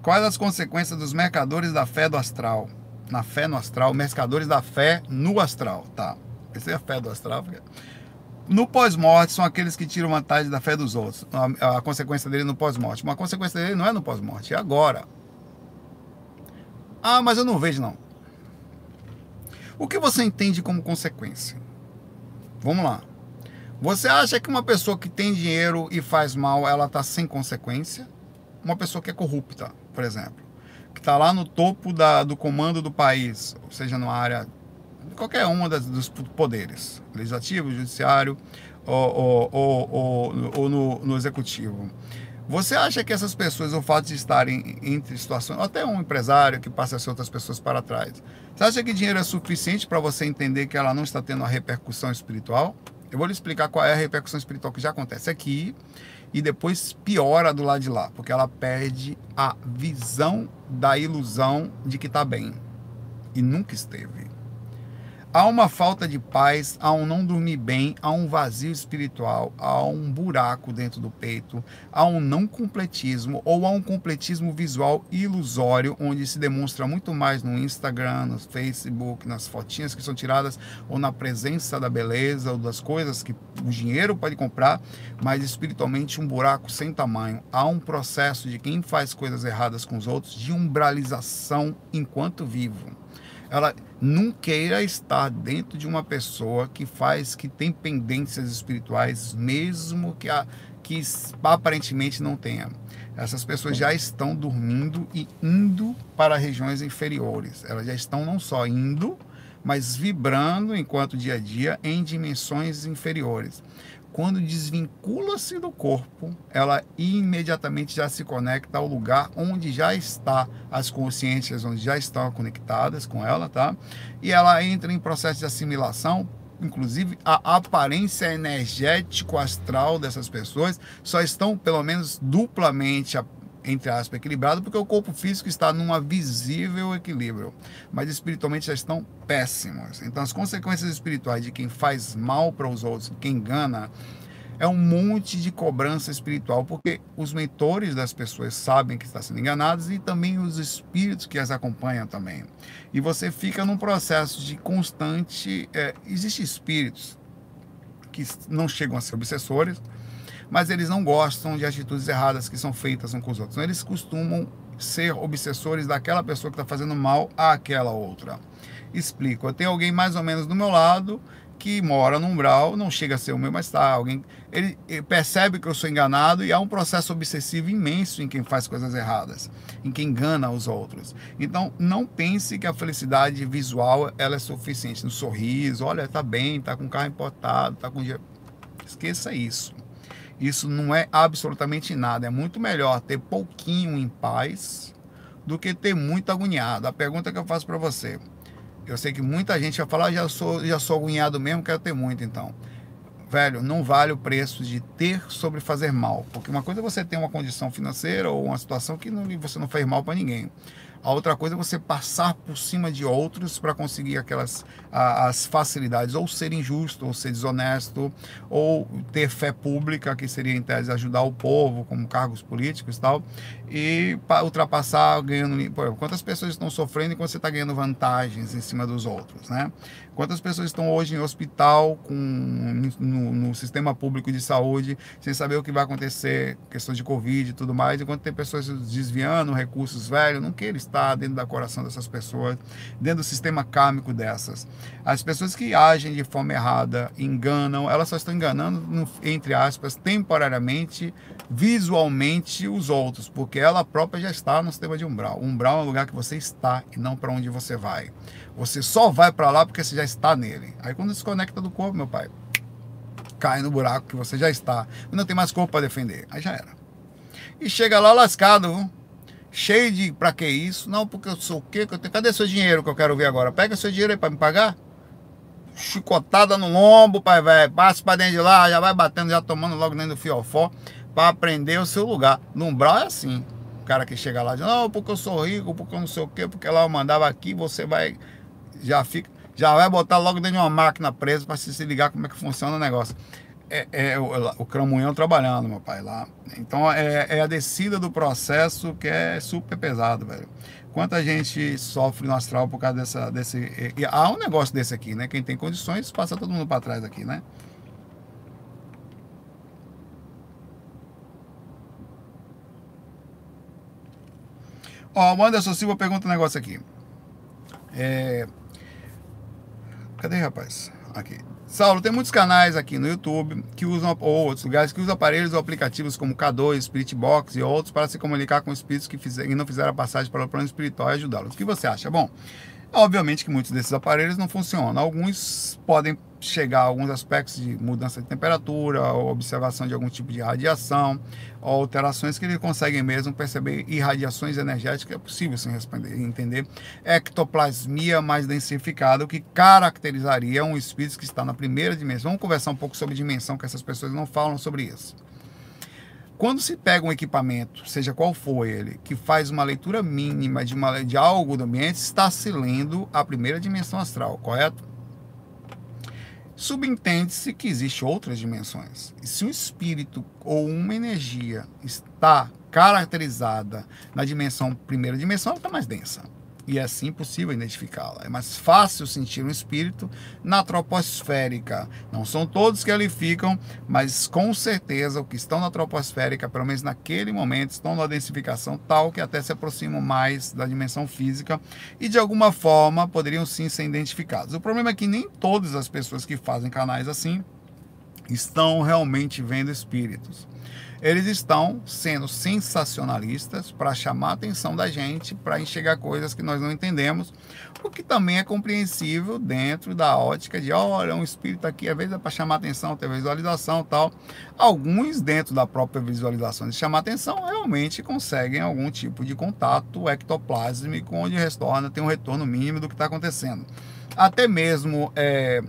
Quais as consequências dos mercadores da fé do astral? na fé no astral, mercadores da fé no astral, tá? Essa é a fé do. Porque... No pós-morte são aqueles que tiram vantagem da fé dos outros. A, a consequência dele no pós-morte. Uma consequência dele não é no pós-morte, é agora. Ah, mas eu não vejo não. O que você entende como consequência? Vamos lá. Você acha que uma pessoa que tem dinheiro e faz mal, ela tá sem consequência? Uma pessoa que é corrupta, por exemplo, que está lá no topo da, do comando do país, ou seja, numa área, qualquer uma das, dos poderes, legislativo, judiciário ou, ou, ou, ou, ou no, no executivo. Você acha que essas pessoas, o fato de estarem entre situações, até um empresário que passa as outras pessoas para trás, você acha que dinheiro é suficiente para você entender que ela não está tendo uma repercussão espiritual? Eu vou lhe explicar qual é a repercussão espiritual que já acontece aqui e depois piora do lado de lá, porque ela perde a visão da ilusão de que está bem e nunca esteve. Há uma falta de paz, há um não dormir bem, há um vazio espiritual, há um buraco dentro do peito, há um não completismo ou há um completismo visual ilusório, onde se demonstra muito mais no Instagram, no Facebook, nas fotinhas que são tiradas ou na presença da beleza ou das coisas que o dinheiro pode comprar, mas espiritualmente um buraco sem tamanho. Há um processo de quem faz coisas erradas com os outros de umbralização enquanto vivo ela não queira estar dentro de uma pessoa que faz, que tem pendências espirituais, mesmo que, a, que aparentemente não tenha. Essas pessoas já estão dormindo e indo para regiões inferiores. Elas já estão não só indo, mas vibrando enquanto dia a dia em dimensões inferiores quando desvincula-se do corpo, ela imediatamente já se conecta ao lugar onde já está as consciências, onde já estão conectadas com ela, tá? E ela entra em processo de assimilação. Inclusive, a aparência energético astral dessas pessoas só estão, pelo menos, duplamente entre aspas, equilibrado, porque o corpo físico está num visível equilíbrio, mas espiritualmente já estão péssimos. Então, as consequências espirituais de quem faz mal para os outros, quem engana, é um monte de cobrança espiritual, porque os mentores das pessoas sabem que estão sendo enganados e também os espíritos que as acompanham também. E você fica num processo de constante. É, Existem espíritos que não chegam a ser obsessores, mas eles não gostam de atitudes erradas que são feitas uns com os outros. Então, eles costumam ser obsessores daquela pessoa que está fazendo mal àquela outra. Explico. Eu tenho alguém mais ou menos do meu lado que mora no umbral, não chega a ser o meu, mas está. Alguém, ele, ele, percebe que eu sou enganado e há um processo obsessivo imenso em quem faz coisas erradas, em quem engana os outros. Então, não pense que a felicidade visual ela é suficiente. No sorriso, olha, tá bem, tá com carro importado, tá com Esqueça isso. Isso não é absolutamente nada. É muito melhor ter pouquinho em paz do que ter muito agoniado. A pergunta que eu faço para você. Eu sei que muita gente vai falar, ah, já sou, já sou agoniado mesmo, quero ter muito então. Velho, não vale o preço de ter sobre fazer mal. Porque uma coisa é você ter uma condição financeira ou uma situação que não, você não fez mal para ninguém. A outra coisa é você passar por cima de outros para conseguir aquelas a, as facilidades, ou ser injusto, ou ser desonesto, ou ter fé pública, que seria em tese ajudar o povo, como cargos políticos e tal, e ultrapassar ganhando. Quantas pessoas estão sofrendo enquanto você está ganhando vantagens em cima dos outros, né? Quantas pessoas estão hoje em hospital, com, no, no, sistema público de saúde, sem saber o que vai acontecer, questões de Covid e tudo mais, enquanto tem pessoas desviando recursos velhos, não queira estar dentro do coração dessas pessoas, dentro do sistema kármico dessas. As pessoas que agem de forma errada, enganam, elas só estão enganando, entre aspas, temporariamente, visualmente os outros, porque ela própria já está no sistema de umbral. Umbral é um lugar que você está e não para onde você vai. Você só vai para lá porque você já está nele. Aí quando desconecta do corpo, meu pai, cai no buraco que você já está. Não tem mais corpo para defender. Aí já era. E chega lá lascado, cheio de pra que isso? Não, porque eu sou o quê? Cadê seu dinheiro que eu quero ver agora? Pega seu dinheiro aí para me pagar. Chicotada no lombo, pai velho. Passa para dentro de lá, já vai batendo, já tomando logo dentro do fiofó para aprender o seu lugar. No umbral é assim. O cara que chega lá diz, não, porque eu sou rico, porque eu não sei o quê, porque lá eu mandava aqui, você vai já fica, já vai botar logo dentro de uma máquina presa para se ligar como é que funciona o negócio. É, é o, o cramunhão trabalhando, meu pai, lá. Então é, é, a descida do processo que é super pesado, velho. Quanta gente sofre no astral por causa dessa, desse. E, há um negócio desse aqui, né? Quem tem condições passa todo mundo para trás aqui, né? Ó, o Anderson Silva pergunta um negócio aqui. É, Cadê, rapaz? Aqui. Saulo, tem muitos canais aqui no YouTube que usam, ou outros lugares, que usam aparelhos ou aplicativos como K2, Spirit Box e outros para se comunicar com espíritos que, fizer, que não fizeram a passagem para o plano espiritual e ajudá-los. O que você acha? Bom, obviamente que muitos desses aparelhos não funcionam. Alguns podem chegar a alguns aspectos de mudança de temperatura, observação de algum tipo de radiação, alterações que ele conseguem mesmo perceber irradiações energéticas, é possível sim responder, entender. Ectoplasmia mais densificada, o que caracterizaria um espírito que está na primeira dimensão. Vamos conversar um pouco sobre dimensão, que essas pessoas não falam sobre isso. Quando se pega um equipamento, seja qual for ele, que faz uma leitura mínima de, uma, de algo do ambiente, está se lendo a primeira dimensão astral, correto? Subentende-se que existem outras dimensões. E se um espírito ou uma energia está caracterizada na dimensão primeira dimensão, ela está mais densa e é assim possível identificá-la. É mais fácil sentir um espírito na troposférica. Não são todos que ali ficam, mas com certeza o que estão na troposférica, pelo menos naquele momento, estão na densificação tal que até se aproximam mais da dimensão física e de alguma forma poderiam sim ser identificados. O problema é que nem todas as pessoas que fazem canais assim estão realmente vendo espíritos eles estão sendo sensacionalistas para chamar a atenção da gente, para enxergar coisas que nós não entendemos, o que também é compreensível dentro da ótica de, olha, um espírito aqui, às vezes é para chamar atenção, ter visualização tal. Alguns, dentro da própria visualização de chamar atenção, realmente conseguem algum tipo de contato ectoplásmico, onde retorna, tem um retorno mínimo do que está acontecendo. Até mesmo é,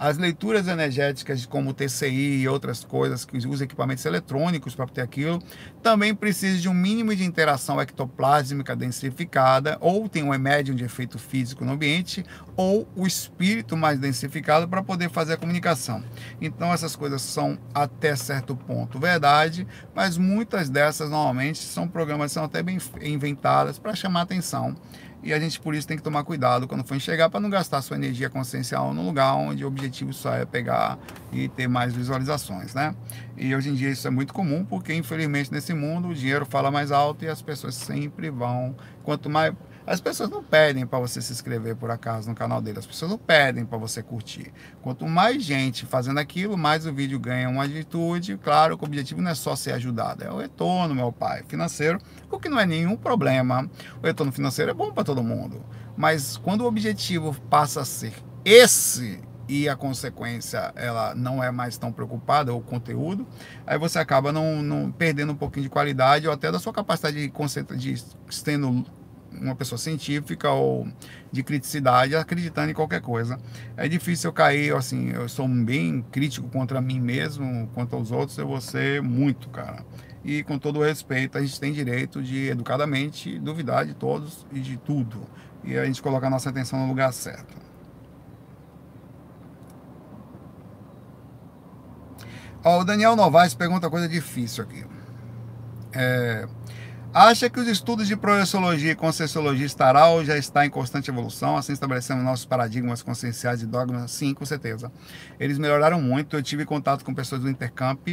as leituras energéticas, como TCI e outras coisas que usam equipamentos eletrônicos para ter aquilo, também precisa de um mínimo de interação ectoplásmica densificada, ou tem um médium de efeito físico no ambiente, ou o espírito mais densificado para poder fazer a comunicação. Então essas coisas são até certo ponto verdade, mas muitas dessas normalmente são programas que são até bem inventadas para chamar atenção e a gente, por isso, tem que tomar cuidado quando for enxergar para não gastar sua energia consciencial no lugar onde o objetivo só é pegar e ter mais visualizações, né? E hoje em dia isso é muito comum, porque infelizmente nesse mundo o dinheiro fala mais alto e as pessoas sempre vão. Quanto mais as pessoas não pedem para você se inscrever por acaso no canal dele, as pessoas não pedem para você curtir. Quanto mais gente fazendo aquilo, mais o vídeo ganha uma atitude. Claro que o objetivo não é só ser ajudado, é o retorno, meu pai, financeiro, o que não é nenhum problema. O retorno financeiro é bom para todo mundo. Mas quando o objetivo passa a ser esse e a consequência ela não é mais tão preocupada, o conteúdo, aí você acaba não, não perdendo um pouquinho de qualidade ou até da sua capacidade de, de tendo uma pessoa científica ou de criticidade acreditando em qualquer coisa. É difícil eu cair, assim, eu sou bem crítico contra mim mesmo, quanto aos outros, eu vou ser muito, cara. E com todo respeito, a gente tem direito de, educadamente, duvidar de todos e de tudo. E a gente coloca a nossa atenção no lugar certo. Ó, o Daniel Novaes pergunta coisa difícil aqui. É, Acha que os estudos de projeciologia e conscienciologia ou já está em constante evolução, assim estabelecendo nossos paradigmas conscienciais e dogmas? Sim, com certeza. Eles melhoraram muito. Eu tive contato com pessoas do Intercamp,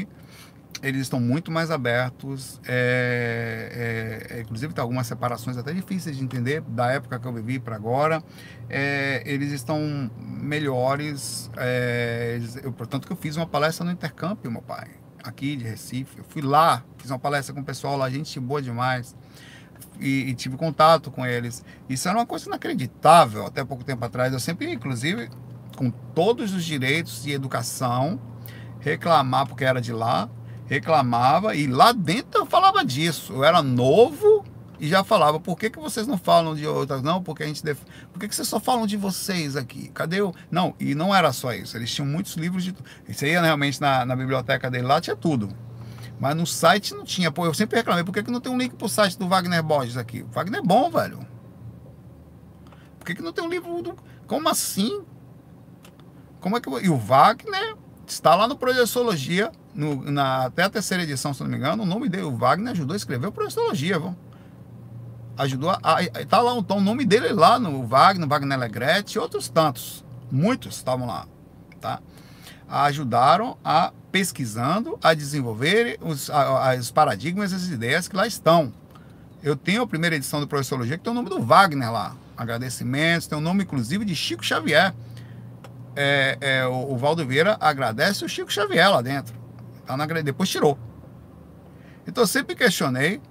eles estão muito mais abertos. É, é, é inclusive, tem algumas separações até difíceis de entender da época que eu vivi para agora. É, eles estão melhores. É, eu, portanto, que eu fiz uma palestra no Intercamp, meu pai aqui de Recife. Eu fui lá, fiz uma palestra com o pessoal lá, gente boa demais. E, e, tive contato com eles. Isso era uma coisa inacreditável até pouco tempo atrás. Eu sempre, inclusive, com todos os direitos de educação, reclamar porque era de lá, reclamava e lá dentro eu falava disso. Eu era novo e já falava, por que, que vocês não falam de outras? Não, porque a gente. Def... Por que, que vocês só falam de vocês aqui? Cadê o. Não, e não era só isso. Eles tinham muitos livros de. Isso aí realmente na, na biblioteca dele lá tinha tudo. Mas no site não tinha. Pô, eu sempre reclamei, por que, que não tem um link pro site do Wagner Borges aqui? O Wagner é bom, velho. Por que, que não tem um livro do. Como assim? Como é que. E o Wagner está lá no Projeciologia, no, na, até a terceira edição, se não me engano. O nome dele, o Wagner, ajudou a escrever o Projeciologia, vamos ajudou a, a, tá lá o nome dele lá no Wagner, Wagner Legretti e outros tantos, muitos estavam lá, tá? Ajudaram a pesquisando, a desenvolver os, a, os paradigmas as ideias que lá estão. Eu tenho a primeira edição do Professologia que tem o nome do Wagner lá. Agradecimentos, tem o nome inclusive de Chico Xavier. é, é, o, o Valdo Vieira agradece o Chico Xavier lá dentro. Tá na, depois tirou. Então eu sempre questionei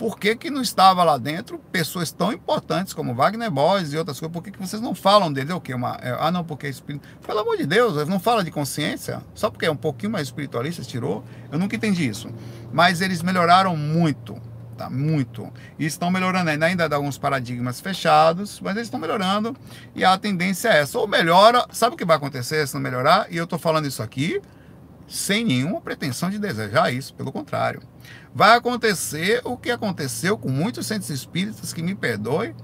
por que, que não estava lá dentro pessoas tão importantes como Wagner Borges e outras coisas, por que, que vocês não falam dele? É o quê? Uma, é, ah, não, porque é espírito. Pelo amor de Deus, não fala de consciência, só porque é um pouquinho mais espiritualista, tirou. Eu nunca entendi isso. Mas eles melhoraram muito, tá? Muito. E estão melhorando ainda, ainda dá alguns paradigmas fechados, mas eles estão melhorando e a tendência é essa. Ou melhora, sabe o que vai acontecer se não melhorar? E eu estou falando isso aqui sem nenhuma pretensão de desejar isso, pelo contrário. Vai acontecer o que aconteceu com muitos centros espíritas que me perdoem.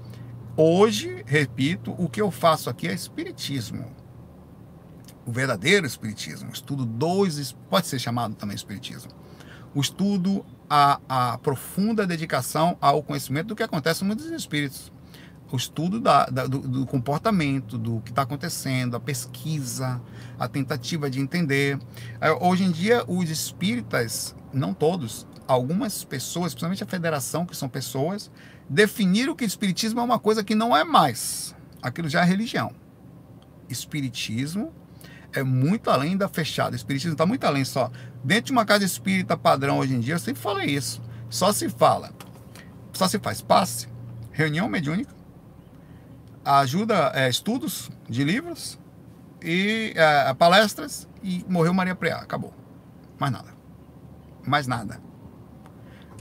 Hoje, repito, o que eu faço aqui é espiritismo. O verdadeiro espiritismo, estudo dos pode ser chamado também espiritismo. O estudo a, a profunda dedicação ao conhecimento do que acontece com muitos espíritos o estudo da, da, do, do, comportamento, do que está acontecendo, a pesquisa, a tentativa de entender. É, hoje em dia, os espíritas, não todos, algumas pessoas, principalmente a federação, que são pessoas, definiram que espiritismo é uma coisa que não é mais. Aquilo já é religião. Espiritismo é muito além da fechada. Espiritismo está muito além só. Dentro de uma casa espírita padrão hoje em dia, eu sempre falei isso. Só se fala, só se faz passe, reunião mediúnica, ajuda, é, estudos de livros e é, palestras e morreu Maria Preá. Acabou. Mais nada. Mais nada.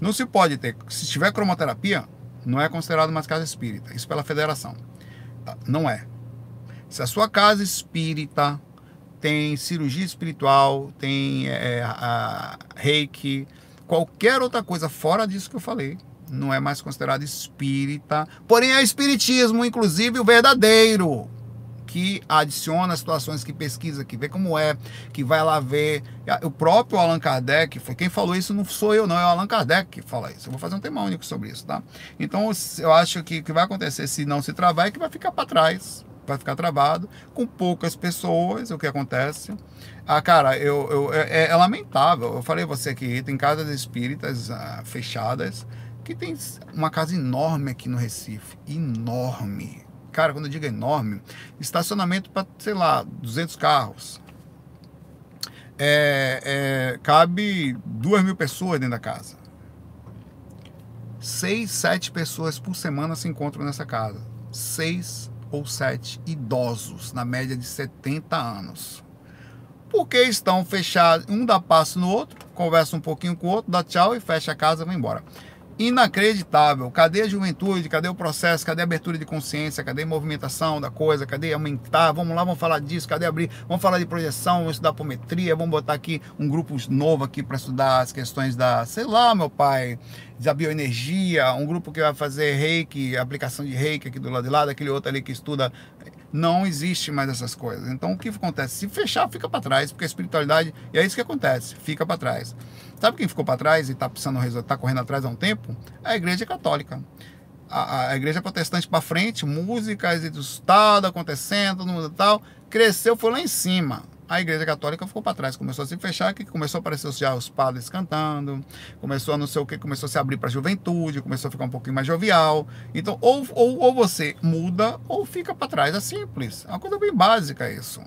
Não se pode ter. Se tiver cromoterapia, não é considerado mais casa espírita. Isso pela federação. Tá? Não é. Se a sua casa espírita tem cirurgia espiritual, tem é, a, reiki, qualquer outra coisa fora disso que eu falei, não é mais considerado espírita. Porém, é espiritismo, inclusive o verdadeiro, que adiciona situações, que pesquisa, que vê como é, que vai lá ver. O próprio Allan Kardec, foi quem falou isso, não sou eu, não, é o Allan Kardec que fala isso. Eu vou fazer um tema único sobre isso, tá? Então, eu acho que o que vai acontecer se não se travar é que vai ficar para trás, vai ficar travado, com poucas pessoas, o que acontece. Ah, cara, eu, eu é, é, lamentável. Eu falei você que tem casas espíritas ah, fechadas que tem uma casa enorme aqui no Recife, enorme. Cara, quando eu digo enorme, estacionamento para, sei lá, 200 carros. É, é, cabe duas mil pessoas dentro da casa. Seis, sete pessoas por semana se encontram nessa casa. Seis ou sete idosos, na média de 70 anos. Porque estão fechados, um dá passo no outro, conversa um pouquinho com o outro, dá tchau e fecha a casa e vai embora inacreditável. Cadê a juventude? Cadê o processo? Cadê a abertura de consciência? Cadê a movimentação da coisa? Cadê aumentar? Vamos lá, vamos falar disso. Cadê abrir? Vamos falar de projeção, vamos estudar apometria, vamos botar aqui um grupo novo aqui para estudar as questões da, sei lá, meu pai, da bioenergia, um grupo que vai fazer reiki, aplicação de reiki aqui do lado de lá, daquele outro ali que estuda. Não existe mais essas coisas. Então o que acontece? Se fechar, fica para trás, porque a espiritualidade, e é isso que acontece, fica para trás. Sabe quem ficou para trás e está precisando está correndo atrás há um tempo? A Igreja Católica. A, a Igreja Protestante para frente, músicas e do Estado acontecendo, no tal, cresceu, foi lá em cima. A Igreja Católica ficou para trás, começou a se fechar, que começou a aparecer já os padres cantando, começou a não sei o que, começou a se abrir para a juventude, começou a ficar um pouquinho mais jovial. Então, ou, ou, ou você muda ou fica para trás. É simples. É uma coisa bem básica isso.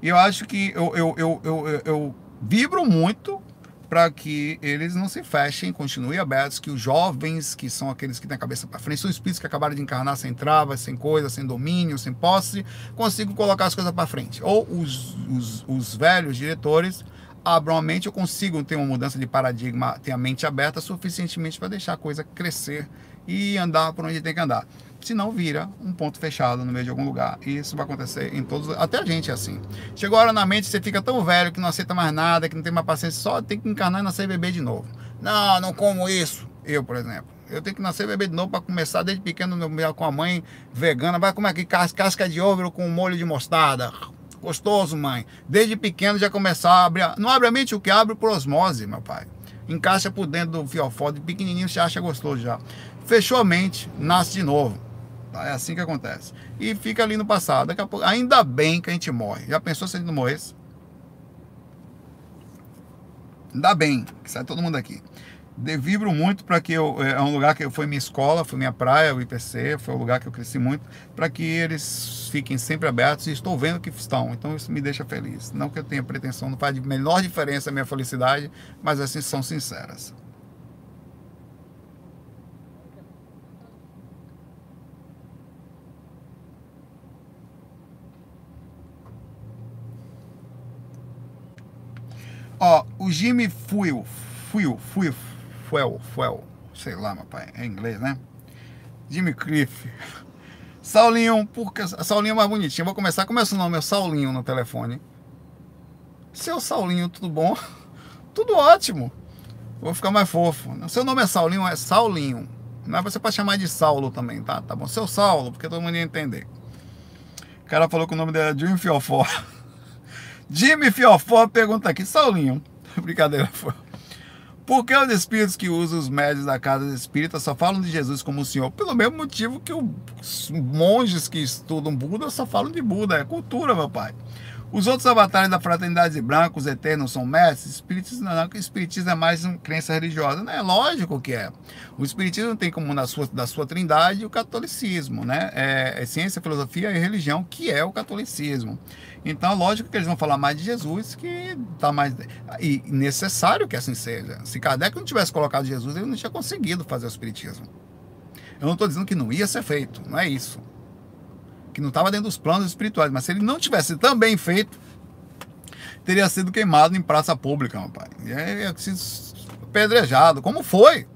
E eu acho que eu, eu, eu, eu, eu, eu vibro muito para que eles não se fechem, continuem abertos, que os jovens, que são aqueles que têm a cabeça para frente, são espíritos que acabaram de encarnar sem travas, sem coisa, sem domínio, sem posse, consigam colocar as coisas para frente. Ou os, os, os velhos diretores abram a mente, eu consigo ter uma mudança de paradigma, ter a mente aberta suficientemente para deixar a coisa crescer e andar por onde tem que andar senão vira um ponto fechado no meio de algum lugar. E isso vai acontecer em todos, até a gente é assim. Chegou a hora na mente, você fica tão velho que não aceita mais nada, que não tem mais paciência, só tem que encarnar e nascer bebê de novo. Não, não como isso. Eu, por exemplo. Eu tenho que nascer bebê de novo para começar desde pequeno com a mãe vegana. Vai comer aqui casca de ovo com molho de mostarda. Gostoso, mãe. Desde pequeno já começar a abrir. Não abre a mente o que abre por osmose, meu pai. Encaixa por dentro do fiofó, de pequenininho você acha gostoso já. Fechou a mente, nasce de novo. Tá? É assim que acontece. E fica ali no passado. Daqui a pouco, ainda bem que a gente morre. Já pensou se a gente não morresse? Ainda bem que sai todo mundo aqui. vibro muito para que eu é um lugar que foi minha escola, foi minha praia, o IPC, foi um lugar que eu cresci muito, para que eles fiquem sempre abertos e estou vendo que estão. Então isso me deixa feliz. Não que eu tenha pretensão, não faz de menor diferença a minha felicidade, mas assim são sinceras. Ó, o Jimmy Fuel, Fuel, Fuel, Fuel, Fuel, sei lá, meu pai, é inglês, né? Jimmy Cliff. Saulinho, porque Saulinho é mais bonitinho. Vou começar. Como é seu nome? É Saulinho no telefone. Seu Saulinho, tudo bom? Tudo ótimo. Vou ficar mais fofo. Seu nome é Saulinho, é Saulinho. Mas você pode chamar de Saulo também, tá? Tá bom. Seu Saulo, porque todo mundo ia entender. O cara falou que o nome dele é Jimmy Fiofó. Jimmy Fiofó pergunta aqui, Saulinho. Brincadeira, foi. Por que os espíritos que usam os médios da casa espírita só falam de Jesus como o Senhor? Pelo mesmo motivo que os monges que estudam Buda só falam de Buda. É cultura, meu pai. Os outros avatares da fraternidade branca, os eternos, são mestres. Espíritos não, espiritismo é mais uma crença religiosa. Né? É lógico que é. O espiritismo tem como na sua, da sua trindade o catolicismo, né? É, é ciência, filosofia e religião, que é o catolicismo. Então, lógico que eles vão falar mais de Jesus, que está mais. E necessário que assim seja. Se Kardec não tivesse colocado Jesus, ele não tinha conseguido fazer o espiritismo. Eu não estou dizendo que não ia ser feito, não é isso que não estava dentro dos planos espirituais, mas se ele não tivesse também feito, teria sido queimado em praça pública, pai. E sido apedrejado, como foi.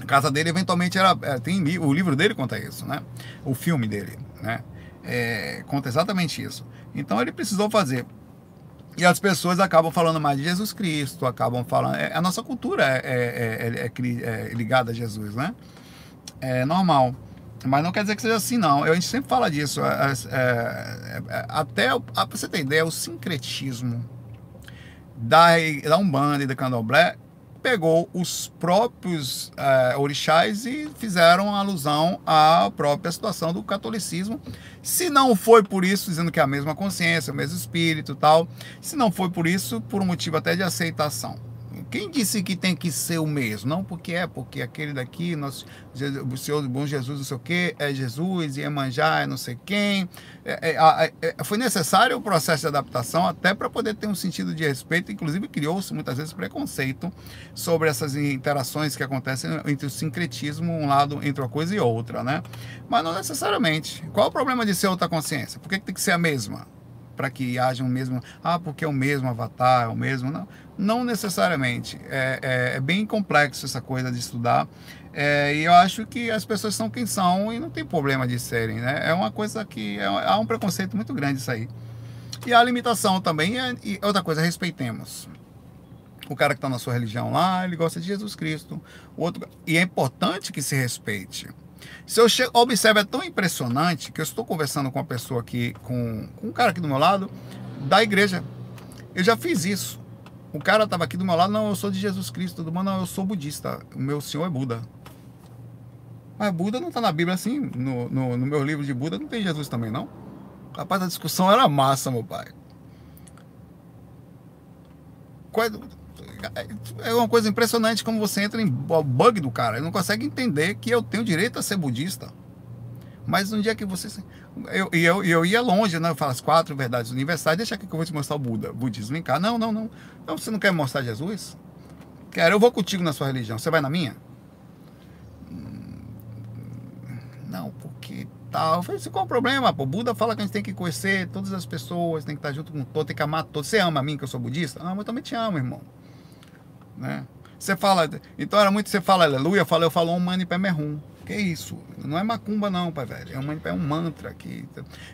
A casa dele eventualmente era. Tem, o livro dele conta isso, né? O filme dele, né? É, conta exatamente isso. Então ele precisou fazer. E as pessoas acabam falando mais de Jesus Cristo, acabam falando. É, a nossa cultura é, é, é, ligada a Jesus, né? É normal. Mas não quer dizer que seja assim, não. A gente sempre fala disso. É, é, é, até, você ter ideia, o sincretismo da, da Umbanda e da Candomblé pegou os próprios é, orixás e fizeram alusão à própria situação do catolicismo. Se não foi por isso, dizendo que é a mesma consciência, o mesmo espírito tal, se não foi por isso, por um motivo até de aceitação. Quem disse que tem que ser o mesmo? Não porque é, porque aquele daqui, nosso, o Senhor bom Jesus, não sei o que, é Jesus, e Emanjá, é não sei quem. É, é, é, foi necessário o processo de adaptação até para poder ter um sentido de respeito, inclusive criou-se muitas vezes preconceito sobre essas interações que acontecem entre o sincretismo, um lado entre uma coisa e outra, né? Mas não necessariamente. Qual o problema de ser outra consciência? Por que, que tem que ser a mesma? para que haja o mesmo. Ah, porque é o mesmo avatar, é o mesmo. Não, não necessariamente. É, é, é bem complexo essa coisa de estudar. É, e eu acho que as pessoas são quem são e não tem problema de serem. Né? É uma coisa que. É, há um preconceito muito grande isso aí. E a limitação também. É, e outra coisa, respeitemos. O cara que está na sua religião lá, ele gosta de Jesus Cristo. O outro, e é importante que se respeite. Se eu chego, observe, é tão impressionante que eu estou conversando com uma pessoa aqui, com, com um cara aqui do meu lado, da igreja. Eu já fiz isso. O cara estava aqui do meu lado, não, eu sou de Jesus Cristo, do não, eu sou budista, o meu senhor é Buda. Mas Buda não está na Bíblia assim, no, no, no, meu livro de Buda não tem Jesus também, não. Rapaz, a discussão era massa, meu pai. É, é uma coisa impressionante como você entra em bug do cara. Ele não consegue entender que eu tenho direito a ser budista. Mas um dia que você. Eu, eu, eu ia longe, né? Eu falo as quatro verdades universais. Deixa aqui que eu vou te mostrar o Buda, budismo. Vem cá. Não, não, não. Então você não quer mostrar Jesus? Quero, eu vou contigo na sua religião. Você vai na minha? Não, porque tal. Eu falei qual o problema? O Buda fala que a gente tem que conhecer todas as pessoas, tem que estar junto com todos, tem que amar todos. Você ama a mim, que eu sou budista? Não, mas eu também te amo, irmão. Né? Você fala, então era muito, você fala aleluia, eu falo, eu falo um mani pé merrum. Que isso? Não é macumba não, pai velho. É um, é um mantra que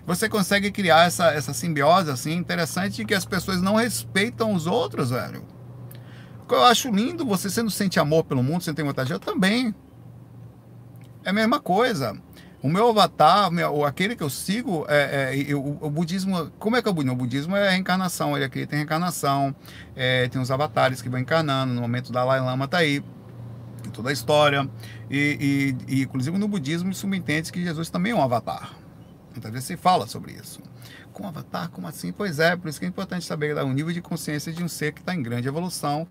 você consegue criar essa, essa simbiose assim interessante que as pessoas não respeitam os outros, velho. Eu acho lindo você sendo sente amor pelo mundo, você tem vontade, eu também. É a mesma coisa. O meu avatar, meu, aquele que eu sigo, é, é o, o, budismo. Como é que é o budismo? O budismo é a reencarnação, ele acredita em reencarnação. É, tem os avatares que vão encarnando. No momento da Dalai Lama tá aí. Toda a história. E, e, e inclusive no budismo, isso me entende que Jesus também é um avatar. Muitas vezes se fala sobre isso. Com avatar, como assim? Pois é, por isso que é importante saber o nível de consciência de um ser que está em grande evolução,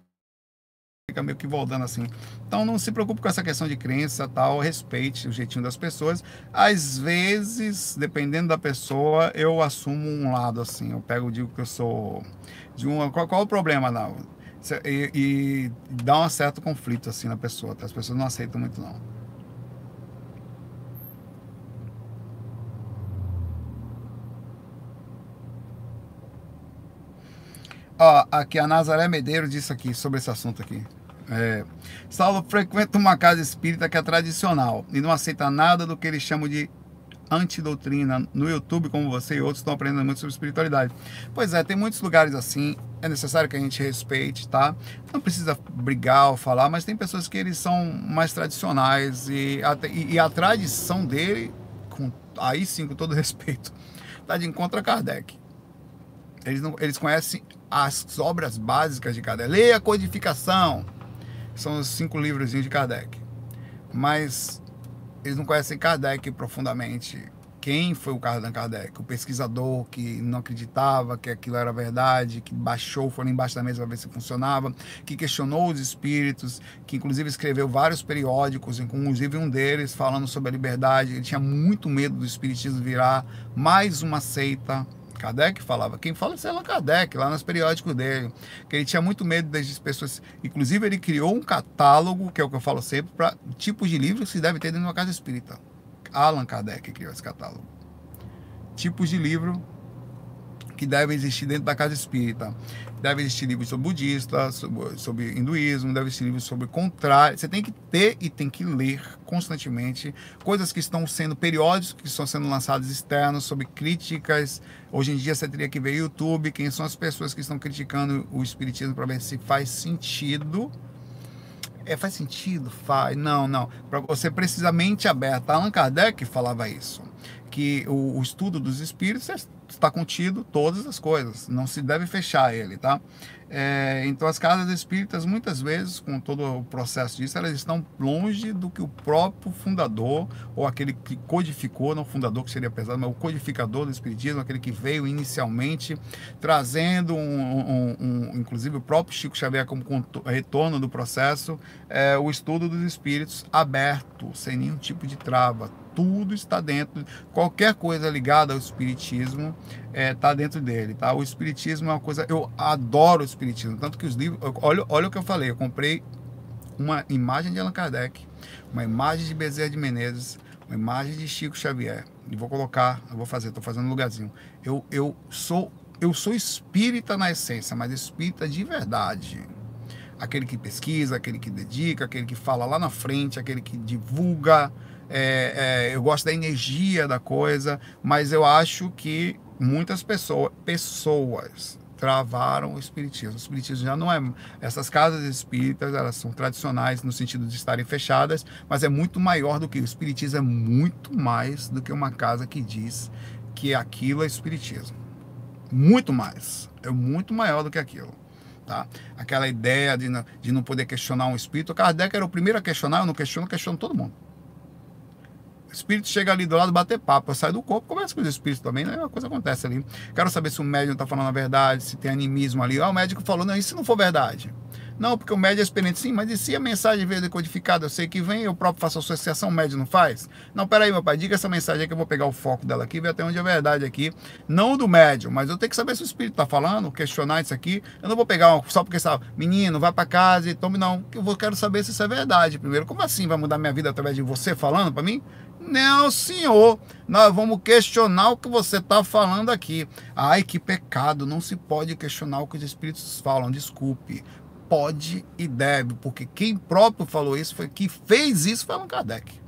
fica meio que voltando assim. Então não se preocupe com essa questão de crença, tal, respeite o jeitinho das pessoas. Às vezes, dependendo da pessoa, eu assumo um lado assim. Eu pego, digo que eu sou de uma. Qual, qual o problema, não? E, e dá um certo conflito assim na pessoa. Tá? As pessoas não aceitam muito não. Ó, aqui a Nazaré Medeiros disse aqui sobre esse assunto aqui. É, Saulo frequenta uma casa espírita que é tradicional e não aceita nada do que eles chamam de antidoutrina. No YouTube, como você e outros estão aprendendo muito sobre espiritualidade. Pois é, tem muitos lugares assim. É necessário que a gente respeite, tá? Não precisa brigar ou falar, mas tem pessoas que eles são mais tradicionais e a, e, e a tradição dele, com, aí sim, com todo respeito, tá de encontro a Kardec. Eles, não, eles conhecem as obras básicas de Kardec. Leia a codificação. São os cinco livros de Kardec. Mas eles não conhecem Kardec profundamente. Quem foi o Allan Kardec? O pesquisador que não acreditava que aquilo era verdade, que baixou, foi embaixo da mesa para ver se funcionava, que questionou os espíritos, que inclusive escreveu vários periódicos, inclusive um deles falando sobre a liberdade. Ele tinha muito medo do espiritismo virar mais uma seita, Kardec falava, quem fala é Allan Kardec, lá nos periódicos dele, que ele tinha muito medo das pessoas. Inclusive, ele criou um catálogo, que é o que eu falo sempre, para tipos de livros que se deve ter dentro de uma casa espírita. Allan Kardec criou esse catálogo. Tipos de livro que devem existir dentro da casa espírita. Deve existir livros sobre budista, sobre, sobre hinduísmo, deve existir livros sobre contrário. Você tem que ter e tem que ler constantemente coisas que estão sendo periódicos, que estão sendo lançados externos, sobre críticas. Hoje em dia você teria que ver YouTube, quem são as pessoas que estão criticando o espiritismo para ver se faz sentido. É, faz sentido? Faz. Não, não. Para você precisamente aberta. Allan Kardec falava isso. Que o, o estudo dos espíritos é está contido todas as coisas, não se deve fechar ele, tá? É, então as casas espíritas muitas vezes, com todo o processo disso, elas estão longe do que o próprio fundador ou aquele que codificou, não fundador que seria pesado, mas o codificador do espiritismo, aquele que veio inicialmente trazendo um, um, um inclusive o próprio Chico Xavier como retorno do processo, é, o estudo dos espíritos aberto, sem nenhum tipo de trava, tudo está dentro, qualquer coisa ligada ao espiritismo está é, dentro dele, tá? O espiritismo é uma coisa, eu adoro o espiritismo, tanto que os livros, olha, olha o que eu falei, eu comprei uma imagem de Allan Kardec, uma imagem de Bezerra de Menezes, uma imagem de Chico Xavier, e vou colocar, eu vou fazer, estou fazendo um lugarzinho. Eu, eu sou eu sou espírita na essência, mas espírita de verdade. Aquele que pesquisa, aquele que dedica, aquele que fala lá na frente, aquele que divulga, é, é, eu gosto da energia da coisa, mas eu acho que muitas pessoas, travaram o espiritismo. O espiritismo já não é essas casas espíritas, elas são tradicionais no sentido de estarem fechadas, mas é muito maior do que o espiritismo é muito mais do que uma casa que diz que aquilo é espiritismo. Muito mais, é muito maior do que aquilo. Tá? Aquela ideia de não, de não poder questionar um espírito, Kardec era o primeiro a questionar, eu não questiono, questiono todo mundo espírito chega ali do lado, bater papo, sai do corpo, conversa com os espíritos também, né? Uma coisa acontece ali. Quero saber se o médium está falando a verdade, se tem animismo ali. Ah, o médico falou, não, se não for verdade? Não, porque o médium é experiente, sim, mas e se a mensagem veio decodificada? Eu sei que vem, eu próprio faço associação, o médium não faz? Não, peraí, meu pai, diga essa mensagem que eu vou pegar o foco dela aqui, ver até onde é verdade aqui. Não do médium, mas eu tenho que saber se o espírito está falando, questionar isso aqui. Eu não vou pegar uma, só porque sabe, menino, vai para casa e tome, não. Eu vou, quero saber se isso é verdade primeiro. Como assim vai mudar minha vida através de você falando para mim? Não, senhor, nós vamos questionar o que você está falando aqui. Ai, que pecado, não se pode questionar o que os espíritos falam, desculpe. Pode e deve, porque quem próprio falou isso foi que fez isso foi Allan Kardec.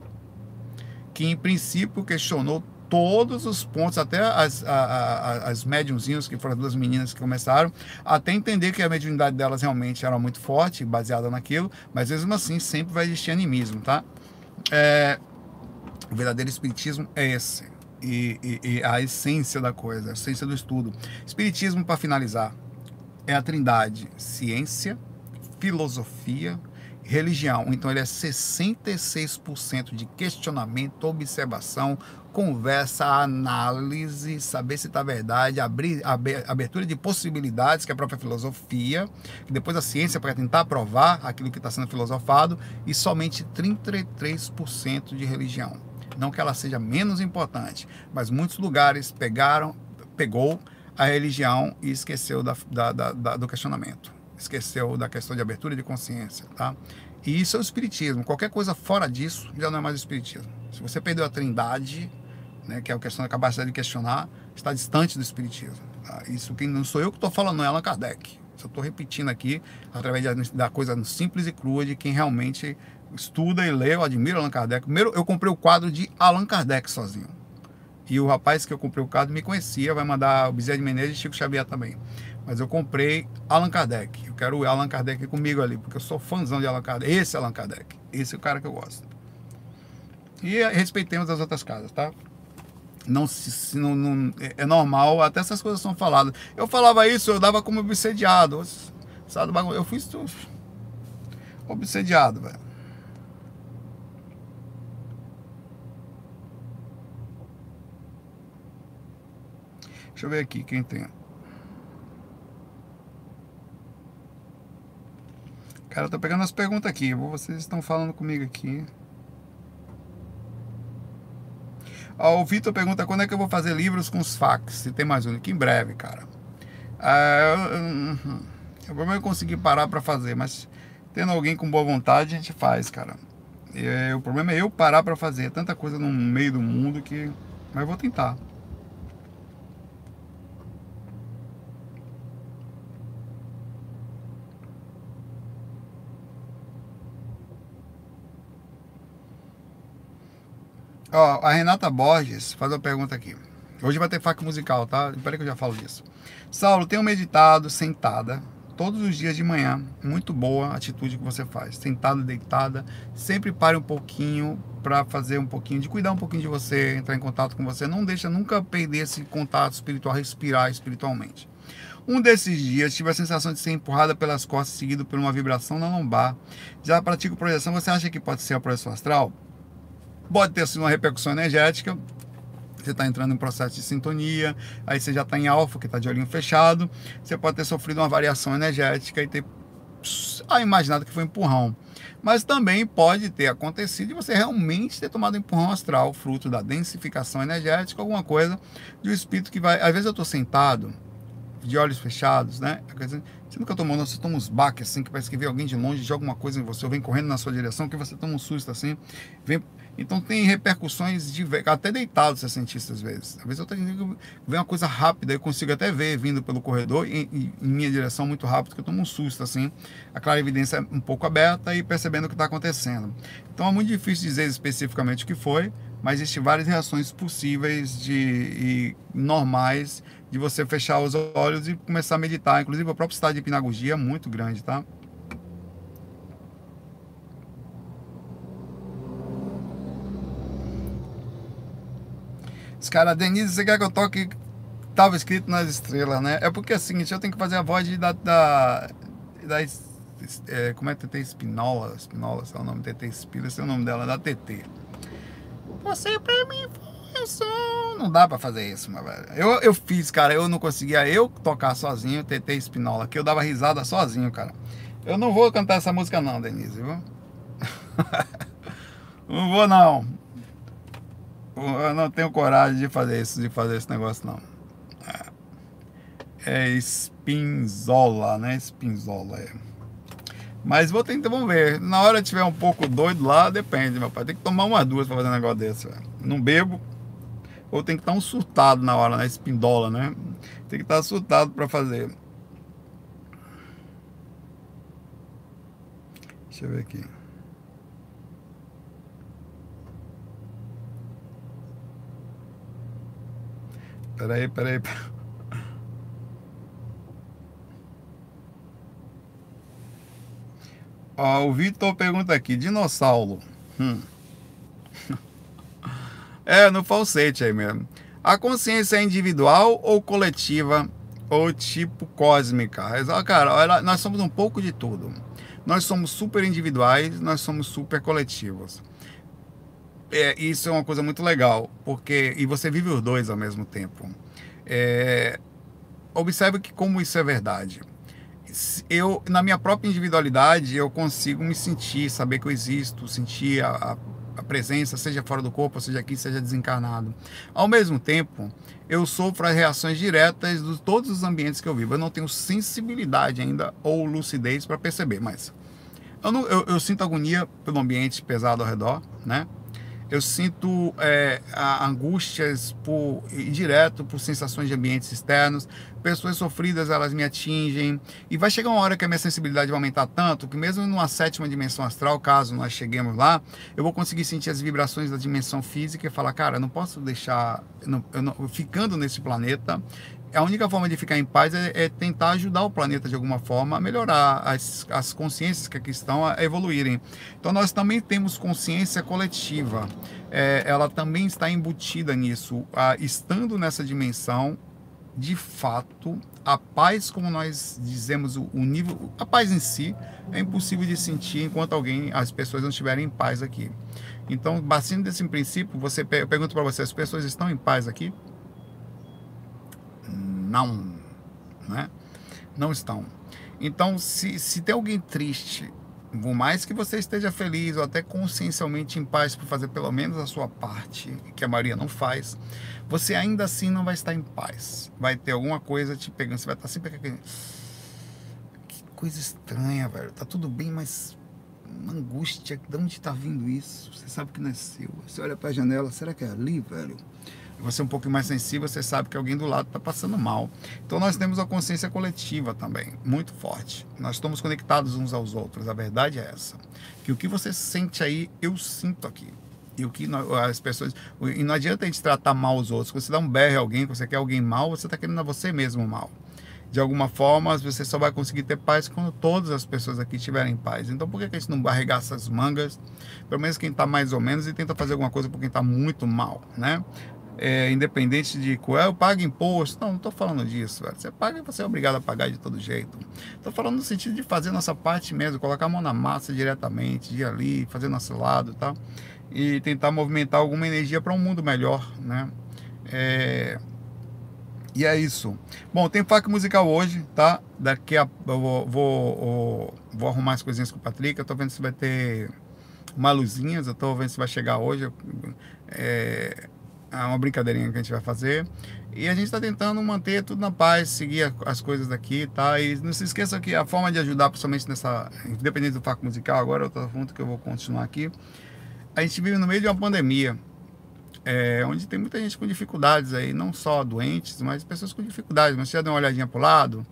Que em princípio questionou todos os pontos, até as, as médiumzinhas, que foram as duas meninas que começaram, até entender que a mediunidade delas realmente era muito forte, baseada naquilo, mas mesmo assim sempre vai existir animismo, tá? É, o verdadeiro espiritismo é esse. E, e, e, a essência da coisa, a essência do estudo. Espiritismo, para finalizar, é a trindade: ciência, filosofia religião. Então ele é 66% de questionamento, observação, conversa, análise, saber se está verdade, abrir, abertura de possibilidades, que é a própria filosofia, que depois a ciência para tentar provar aquilo que está sendo filosofado, e somente 33% de religião. Não que ela seja menos importante, mas muitos lugares pegaram, pegou a religião e esqueceu da, da, da, do questionamento esqueceu da questão de abertura de consciência, tá? E isso é o espiritismo. Qualquer coisa fora disso já não é mais espiritismo. Se você perdeu a trindade, né, que é a questão da capacidade de questionar, está distante do espiritismo. Tá? Isso que não sou eu que estou falando, não é Allan Kardec. Só estou repetindo aqui através da coisa simples e crua de quem realmente estuda e lê, eu admiro Allan Kardec. Primeiro, eu comprei o quadro de Allan Kardec sozinho. E o rapaz que eu comprei o quadro me conhecia, vai mandar o Bezerra de Menezes e Chico Xavier também. Mas eu comprei Allan Kardec. Eu quero o Allan Kardec comigo ali, porque eu sou fãzão de Allan Kardec. Esse é Allan Kardec. Esse é o cara que eu gosto. E respeitemos as outras casas, tá? Não, se, não, não, é normal, até essas coisas são faladas. Eu falava isso, eu dava como obsediado. Eu fui obsediado, velho. Deixa eu ver aqui quem tem. Cara, eu tô pegando as perguntas aqui. Vocês estão falando comigo aqui. Ó, o Vitor pergunta quando é que eu vou fazer livros com os fax. Se tem mais um aqui em breve, cara. Ah, eu, eu, eu conseguir parar para fazer, mas tendo alguém com boa vontade, a gente faz, cara. E, o problema é eu parar para fazer. É tanta coisa no meio do mundo que. Mas eu vou tentar. Ó, a Renata Borges faz uma pergunta aqui. Hoje vai ter faca musical, tá? Espera que eu já falo disso. Saulo, tenho meditado sentada todos os dias de manhã. Muito boa atitude que você faz. Sentada, deitada. Sempre pare um pouquinho para fazer um pouquinho, de cuidar um pouquinho de você, entrar em contato com você. Não deixa nunca perder esse contato espiritual, respirar espiritualmente. Um desses dias tive a sensação de ser empurrada pelas costas, seguido por uma vibração na lombar. Já pratico projeção. Você acha que pode ser a projeção astral? Pode ter sido uma repercussão energética, você está entrando em processo de sintonia, aí você já está em alfa, que está de olhinho fechado, você pode ter sofrido uma variação energética e ter ah, imaginado que foi um empurrão. Mas também pode ter acontecido de você realmente ter tomado um empurrão astral, fruto da densificação energética, alguma coisa de um espírito que vai. Às vezes eu estou sentado, de olhos fechados, né? Você nunca tomou, não, você toma uns baques assim, que parece que vem alguém de longe, joga uma coisa em você, ou vem correndo na sua direção, que você toma um susto assim, vem então tem repercussões de até deitado você sente isso às vezes. Às vezes eu tenho ver uma coisa rápida, eu consigo até ver vindo pelo corredor em, em, minha direção muito rápido, que eu tomo um susto assim, a clara evidência é um pouco aberta e percebendo o que está acontecendo. Então é muito difícil dizer especificamente o que foi, mas existem várias reações possíveis de e normais de você fechar os olhos e começar a meditar. Inclusive o próprio estado de hipnagogia é muito grande, tá? Os caras, Denise, você quer que eu toque? Tava escrito nas estrelas, né? É porque é o seguinte, eu tenho que fazer a voz de, da. da, da é, como é TT Espinola? Espinola, sei é o nome TT Espira, é o nome dela, da TT. Você pra mim foi som. Não dá pra fazer isso, meu velho. Eu, eu fiz, cara, eu não conseguia eu tocar sozinho, TT Espinola, que eu dava risada sozinho, cara. Eu não vou cantar essa música, não, Denise, viu? não vou, não eu não tenho coragem de fazer isso, de fazer esse negócio não. É, é espinzola, né? Espinzola, é. Mas vou tentar, vamos ver. Na hora tiver um pouco doido lá, depende, meu pai. Tem que tomar umas duas pra fazer um negócio desse. Não bebo. Ou tem que estar um surtado na hora, né? Espindola, né? Tem que estar surtado pra fazer. Deixa eu ver aqui. Peraí, peraí. Ó, o Vitor pergunta aqui, dinossauro. Hum. é, no falsete aí mesmo. A consciência é individual ou coletiva ou tipo cósmica? Cara, olha, nós somos um pouco de tudo. Nós somos super individuais, nós somos super coletivos. É, isso é uma coisa muito legal, porque e você vive os dois ao mesmo tempo. É, observe que como isso é verdade. Eu, na minha própria individualidade, eu consigo me sentir, saber que eu existo, sentir a, a presença, seja fora do corpo, seja aqui, seja desencarnado. Ao mesmo tempo, eu sofro as reações diretas de todos os ambientes que eu vivo. Eu não tenho sensibilidade ainda ou lucidez para perceber, mas eu, não, eu, eu sinto agonia pelo ambiente pesado ao redor, né? Eu sinto é, angústias por direto por sensações de ambientes externos, pessoas sofridas elas me atingem. E vai chegar uma hora que a minha sensibilidade vai aumentar tanto que mesmo numa sétima dimensão astral, caso nós cheguemos lá, eu vou conseguir sentir as vibrações da dimensão física e falar, cara, não posso deixar, não, eu não, ficando nesse planeta, a única forma de ficar em paz é, é, tentar ajudar o planeta de alguma forma a melhorar as, as consciências que aqui estão a evoluírem. Então nós também temos consciência coletiva. É, ela também está embutida nisso. Estando nessa dimensão, de fato, a paz, como nós dizemos, o, o nível, a paz em si é impossível de sentir enquanto alguém, as pessoas não estiverem em paz aqui. Então, bastante desse princípio, você eu pergunto para você, as pessoas estão em paz aqui? Não, né? Não estão. Então, se, se tem alguém triste, por mais que você esteja feliz ou até consciencialmente em paz por fazer pelo menos a sua parte, que a maioria não faz, você ainda assim não vai estar em paz. Vai ter alguma coisa te pegando, você vai estar sempre aquele... Que coisa estranha, velho. Tá tudo bem, mas uma angústia, de onde está vindo isso? Você sabe que nasceu. Você olha para a janela, será que é ali, velho? Você é um pouco mais sensível, você sabe que alguém do lado está passando mal. Então nós temos a consciência coletiva também, muito forte. Nós estamos conectados uns aos outros. A verdade é essa. Que o que você sente aí, eu sinto aqui. E o que as pessoas. E não adianta a gente tratar mal os outros. Quando você dá um berro a alguém, quando você quer alguém mal, você está querendo a você mesmo mal. De alguma forma, você só vai conseguir ter paz quando todas as pessoas aqui tiverem paz. Então, por que a gente não barregar essas mangas? Pelo menos quem está mais ou menos e tenta fazer alguma coisa por quem está muito mal, né? É, independente de qual, eu pago imposto. Não, não estou falando disso. Velho. Você paga você é obrigado a pagar de todo jeito. Estou falando no sentido de fazer nossa parte mesmo, colocar a mão na massa diretamente, de ali, fazer nosso lado tá? e tentar movimentar alguma energia para um mundo melhor. Né? É... E é isso. Bom, tem fac musical hoje, tá? Daqui a eu vou, vou, vou arrumar as coisinhas com o Patrick. Eu tô vendo se vai ter uma luzinhas. Eu tô vendo se vai chegar hoje. É, é uma brincadeirinha que a gente vai fazer. E a gente está tentando manter tudo na paz, seguir as coisas daqui, tá? E não se esqueça que a forma de ajudar, principalmente nessa, independente do faco musical, agora outro assunto que eu vou continuar aqui. A gente vive no meio de uma pandemia, é, onde tem muita gente com dificuldades aí, não só doentes, mas pessoas com dificuldades. Mas você já deu uma olhadinha para o lado,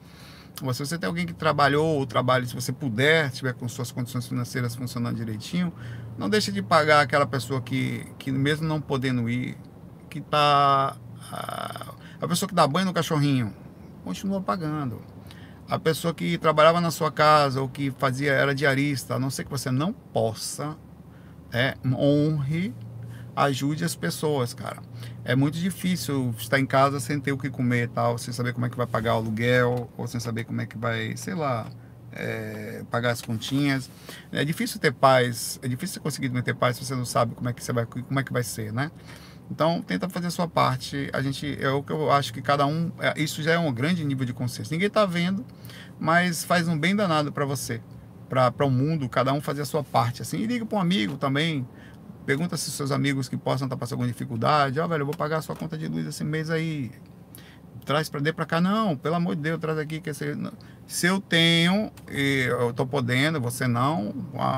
ou se você tem alguém que trabalhou ou trabalha, se você puder, tiver com suas condições financeiras funcionando direitinho, não deixe de pagar aquela pessoa que, que mesmo não podendo ir, que. A, a pessoa que dá banho no cachorrinho continua pagando. A pessoa que trabalhava na sua casa ou que fazia era diarista, a não ser que você não possa, é, honre, ajude as pessoas, cara. É muito difícil estar em casa sem ter o que comer tal, sem saber como é que vai pagar o aluguel, ou sem saber como é que vai, sei lá, é, pagar as continhas. É difícil ter paz, é difícil conseguir ter paz se você não sabe como é que você vai, como é que vai ser, né? Então, tenta fazer a sua parte. A gente, é o que eu acho que cada um, é, isso já é um grande nível de consciência. Ninguém está vendo, mas faz um bem danado para você, para o mundo, cada um fazer a sua parte. Assim, e liga para um amigo também. Pergunta se seus amigos que possam estar tá passando alguma dificuldade. Ó, oh, velho, eu vou pagar a sua conta de luz esse mês aí traz para dentro para cá. Não, pelo amor de Deus, traz aqui. Que se, se eu tenho, eu estou podendo, você não,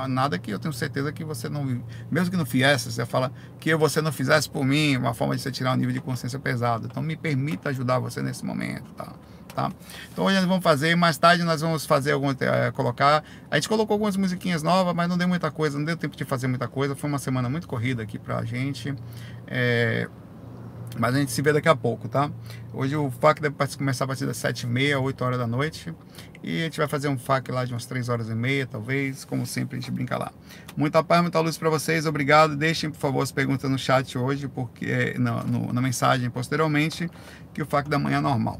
nada que eu tenho certeza que você não. Mesmo que não fizesse, você fala que você não fizesse por mim, uma forma de você tirar um nível de consciência pesado. Então me permita ajudar você nesse momento, tá? Tá? Então hoje nós vamos fazer, mais tarde nós vamos fazer algum, é, colocar. A gente colocou algumas musiquinhas novas, mas não deu muita coisa, não deu tempo de fazer muita coisa. Foi uma semana muito corrida aqui pra gente. É, mas a gente se vê daqui a pouco, tá? Hoje o FAC deve começar a partir das 7h30, 8 horas da noite. E a gente vai fazer um FAC lá de umas 3 horas e meia, talvez. Como sempre, a gente brinca lá. Muita paz, muita luz para vocês. Obrigado. Deixem, por favor, as perguntas no chat hoje, porque na, no, na mensagem posteriormente, que o FAC da manhã é normal.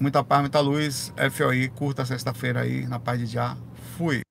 Muita paz, muita luz. FOI, curta sexta-feira aí, na paz de já. Fui.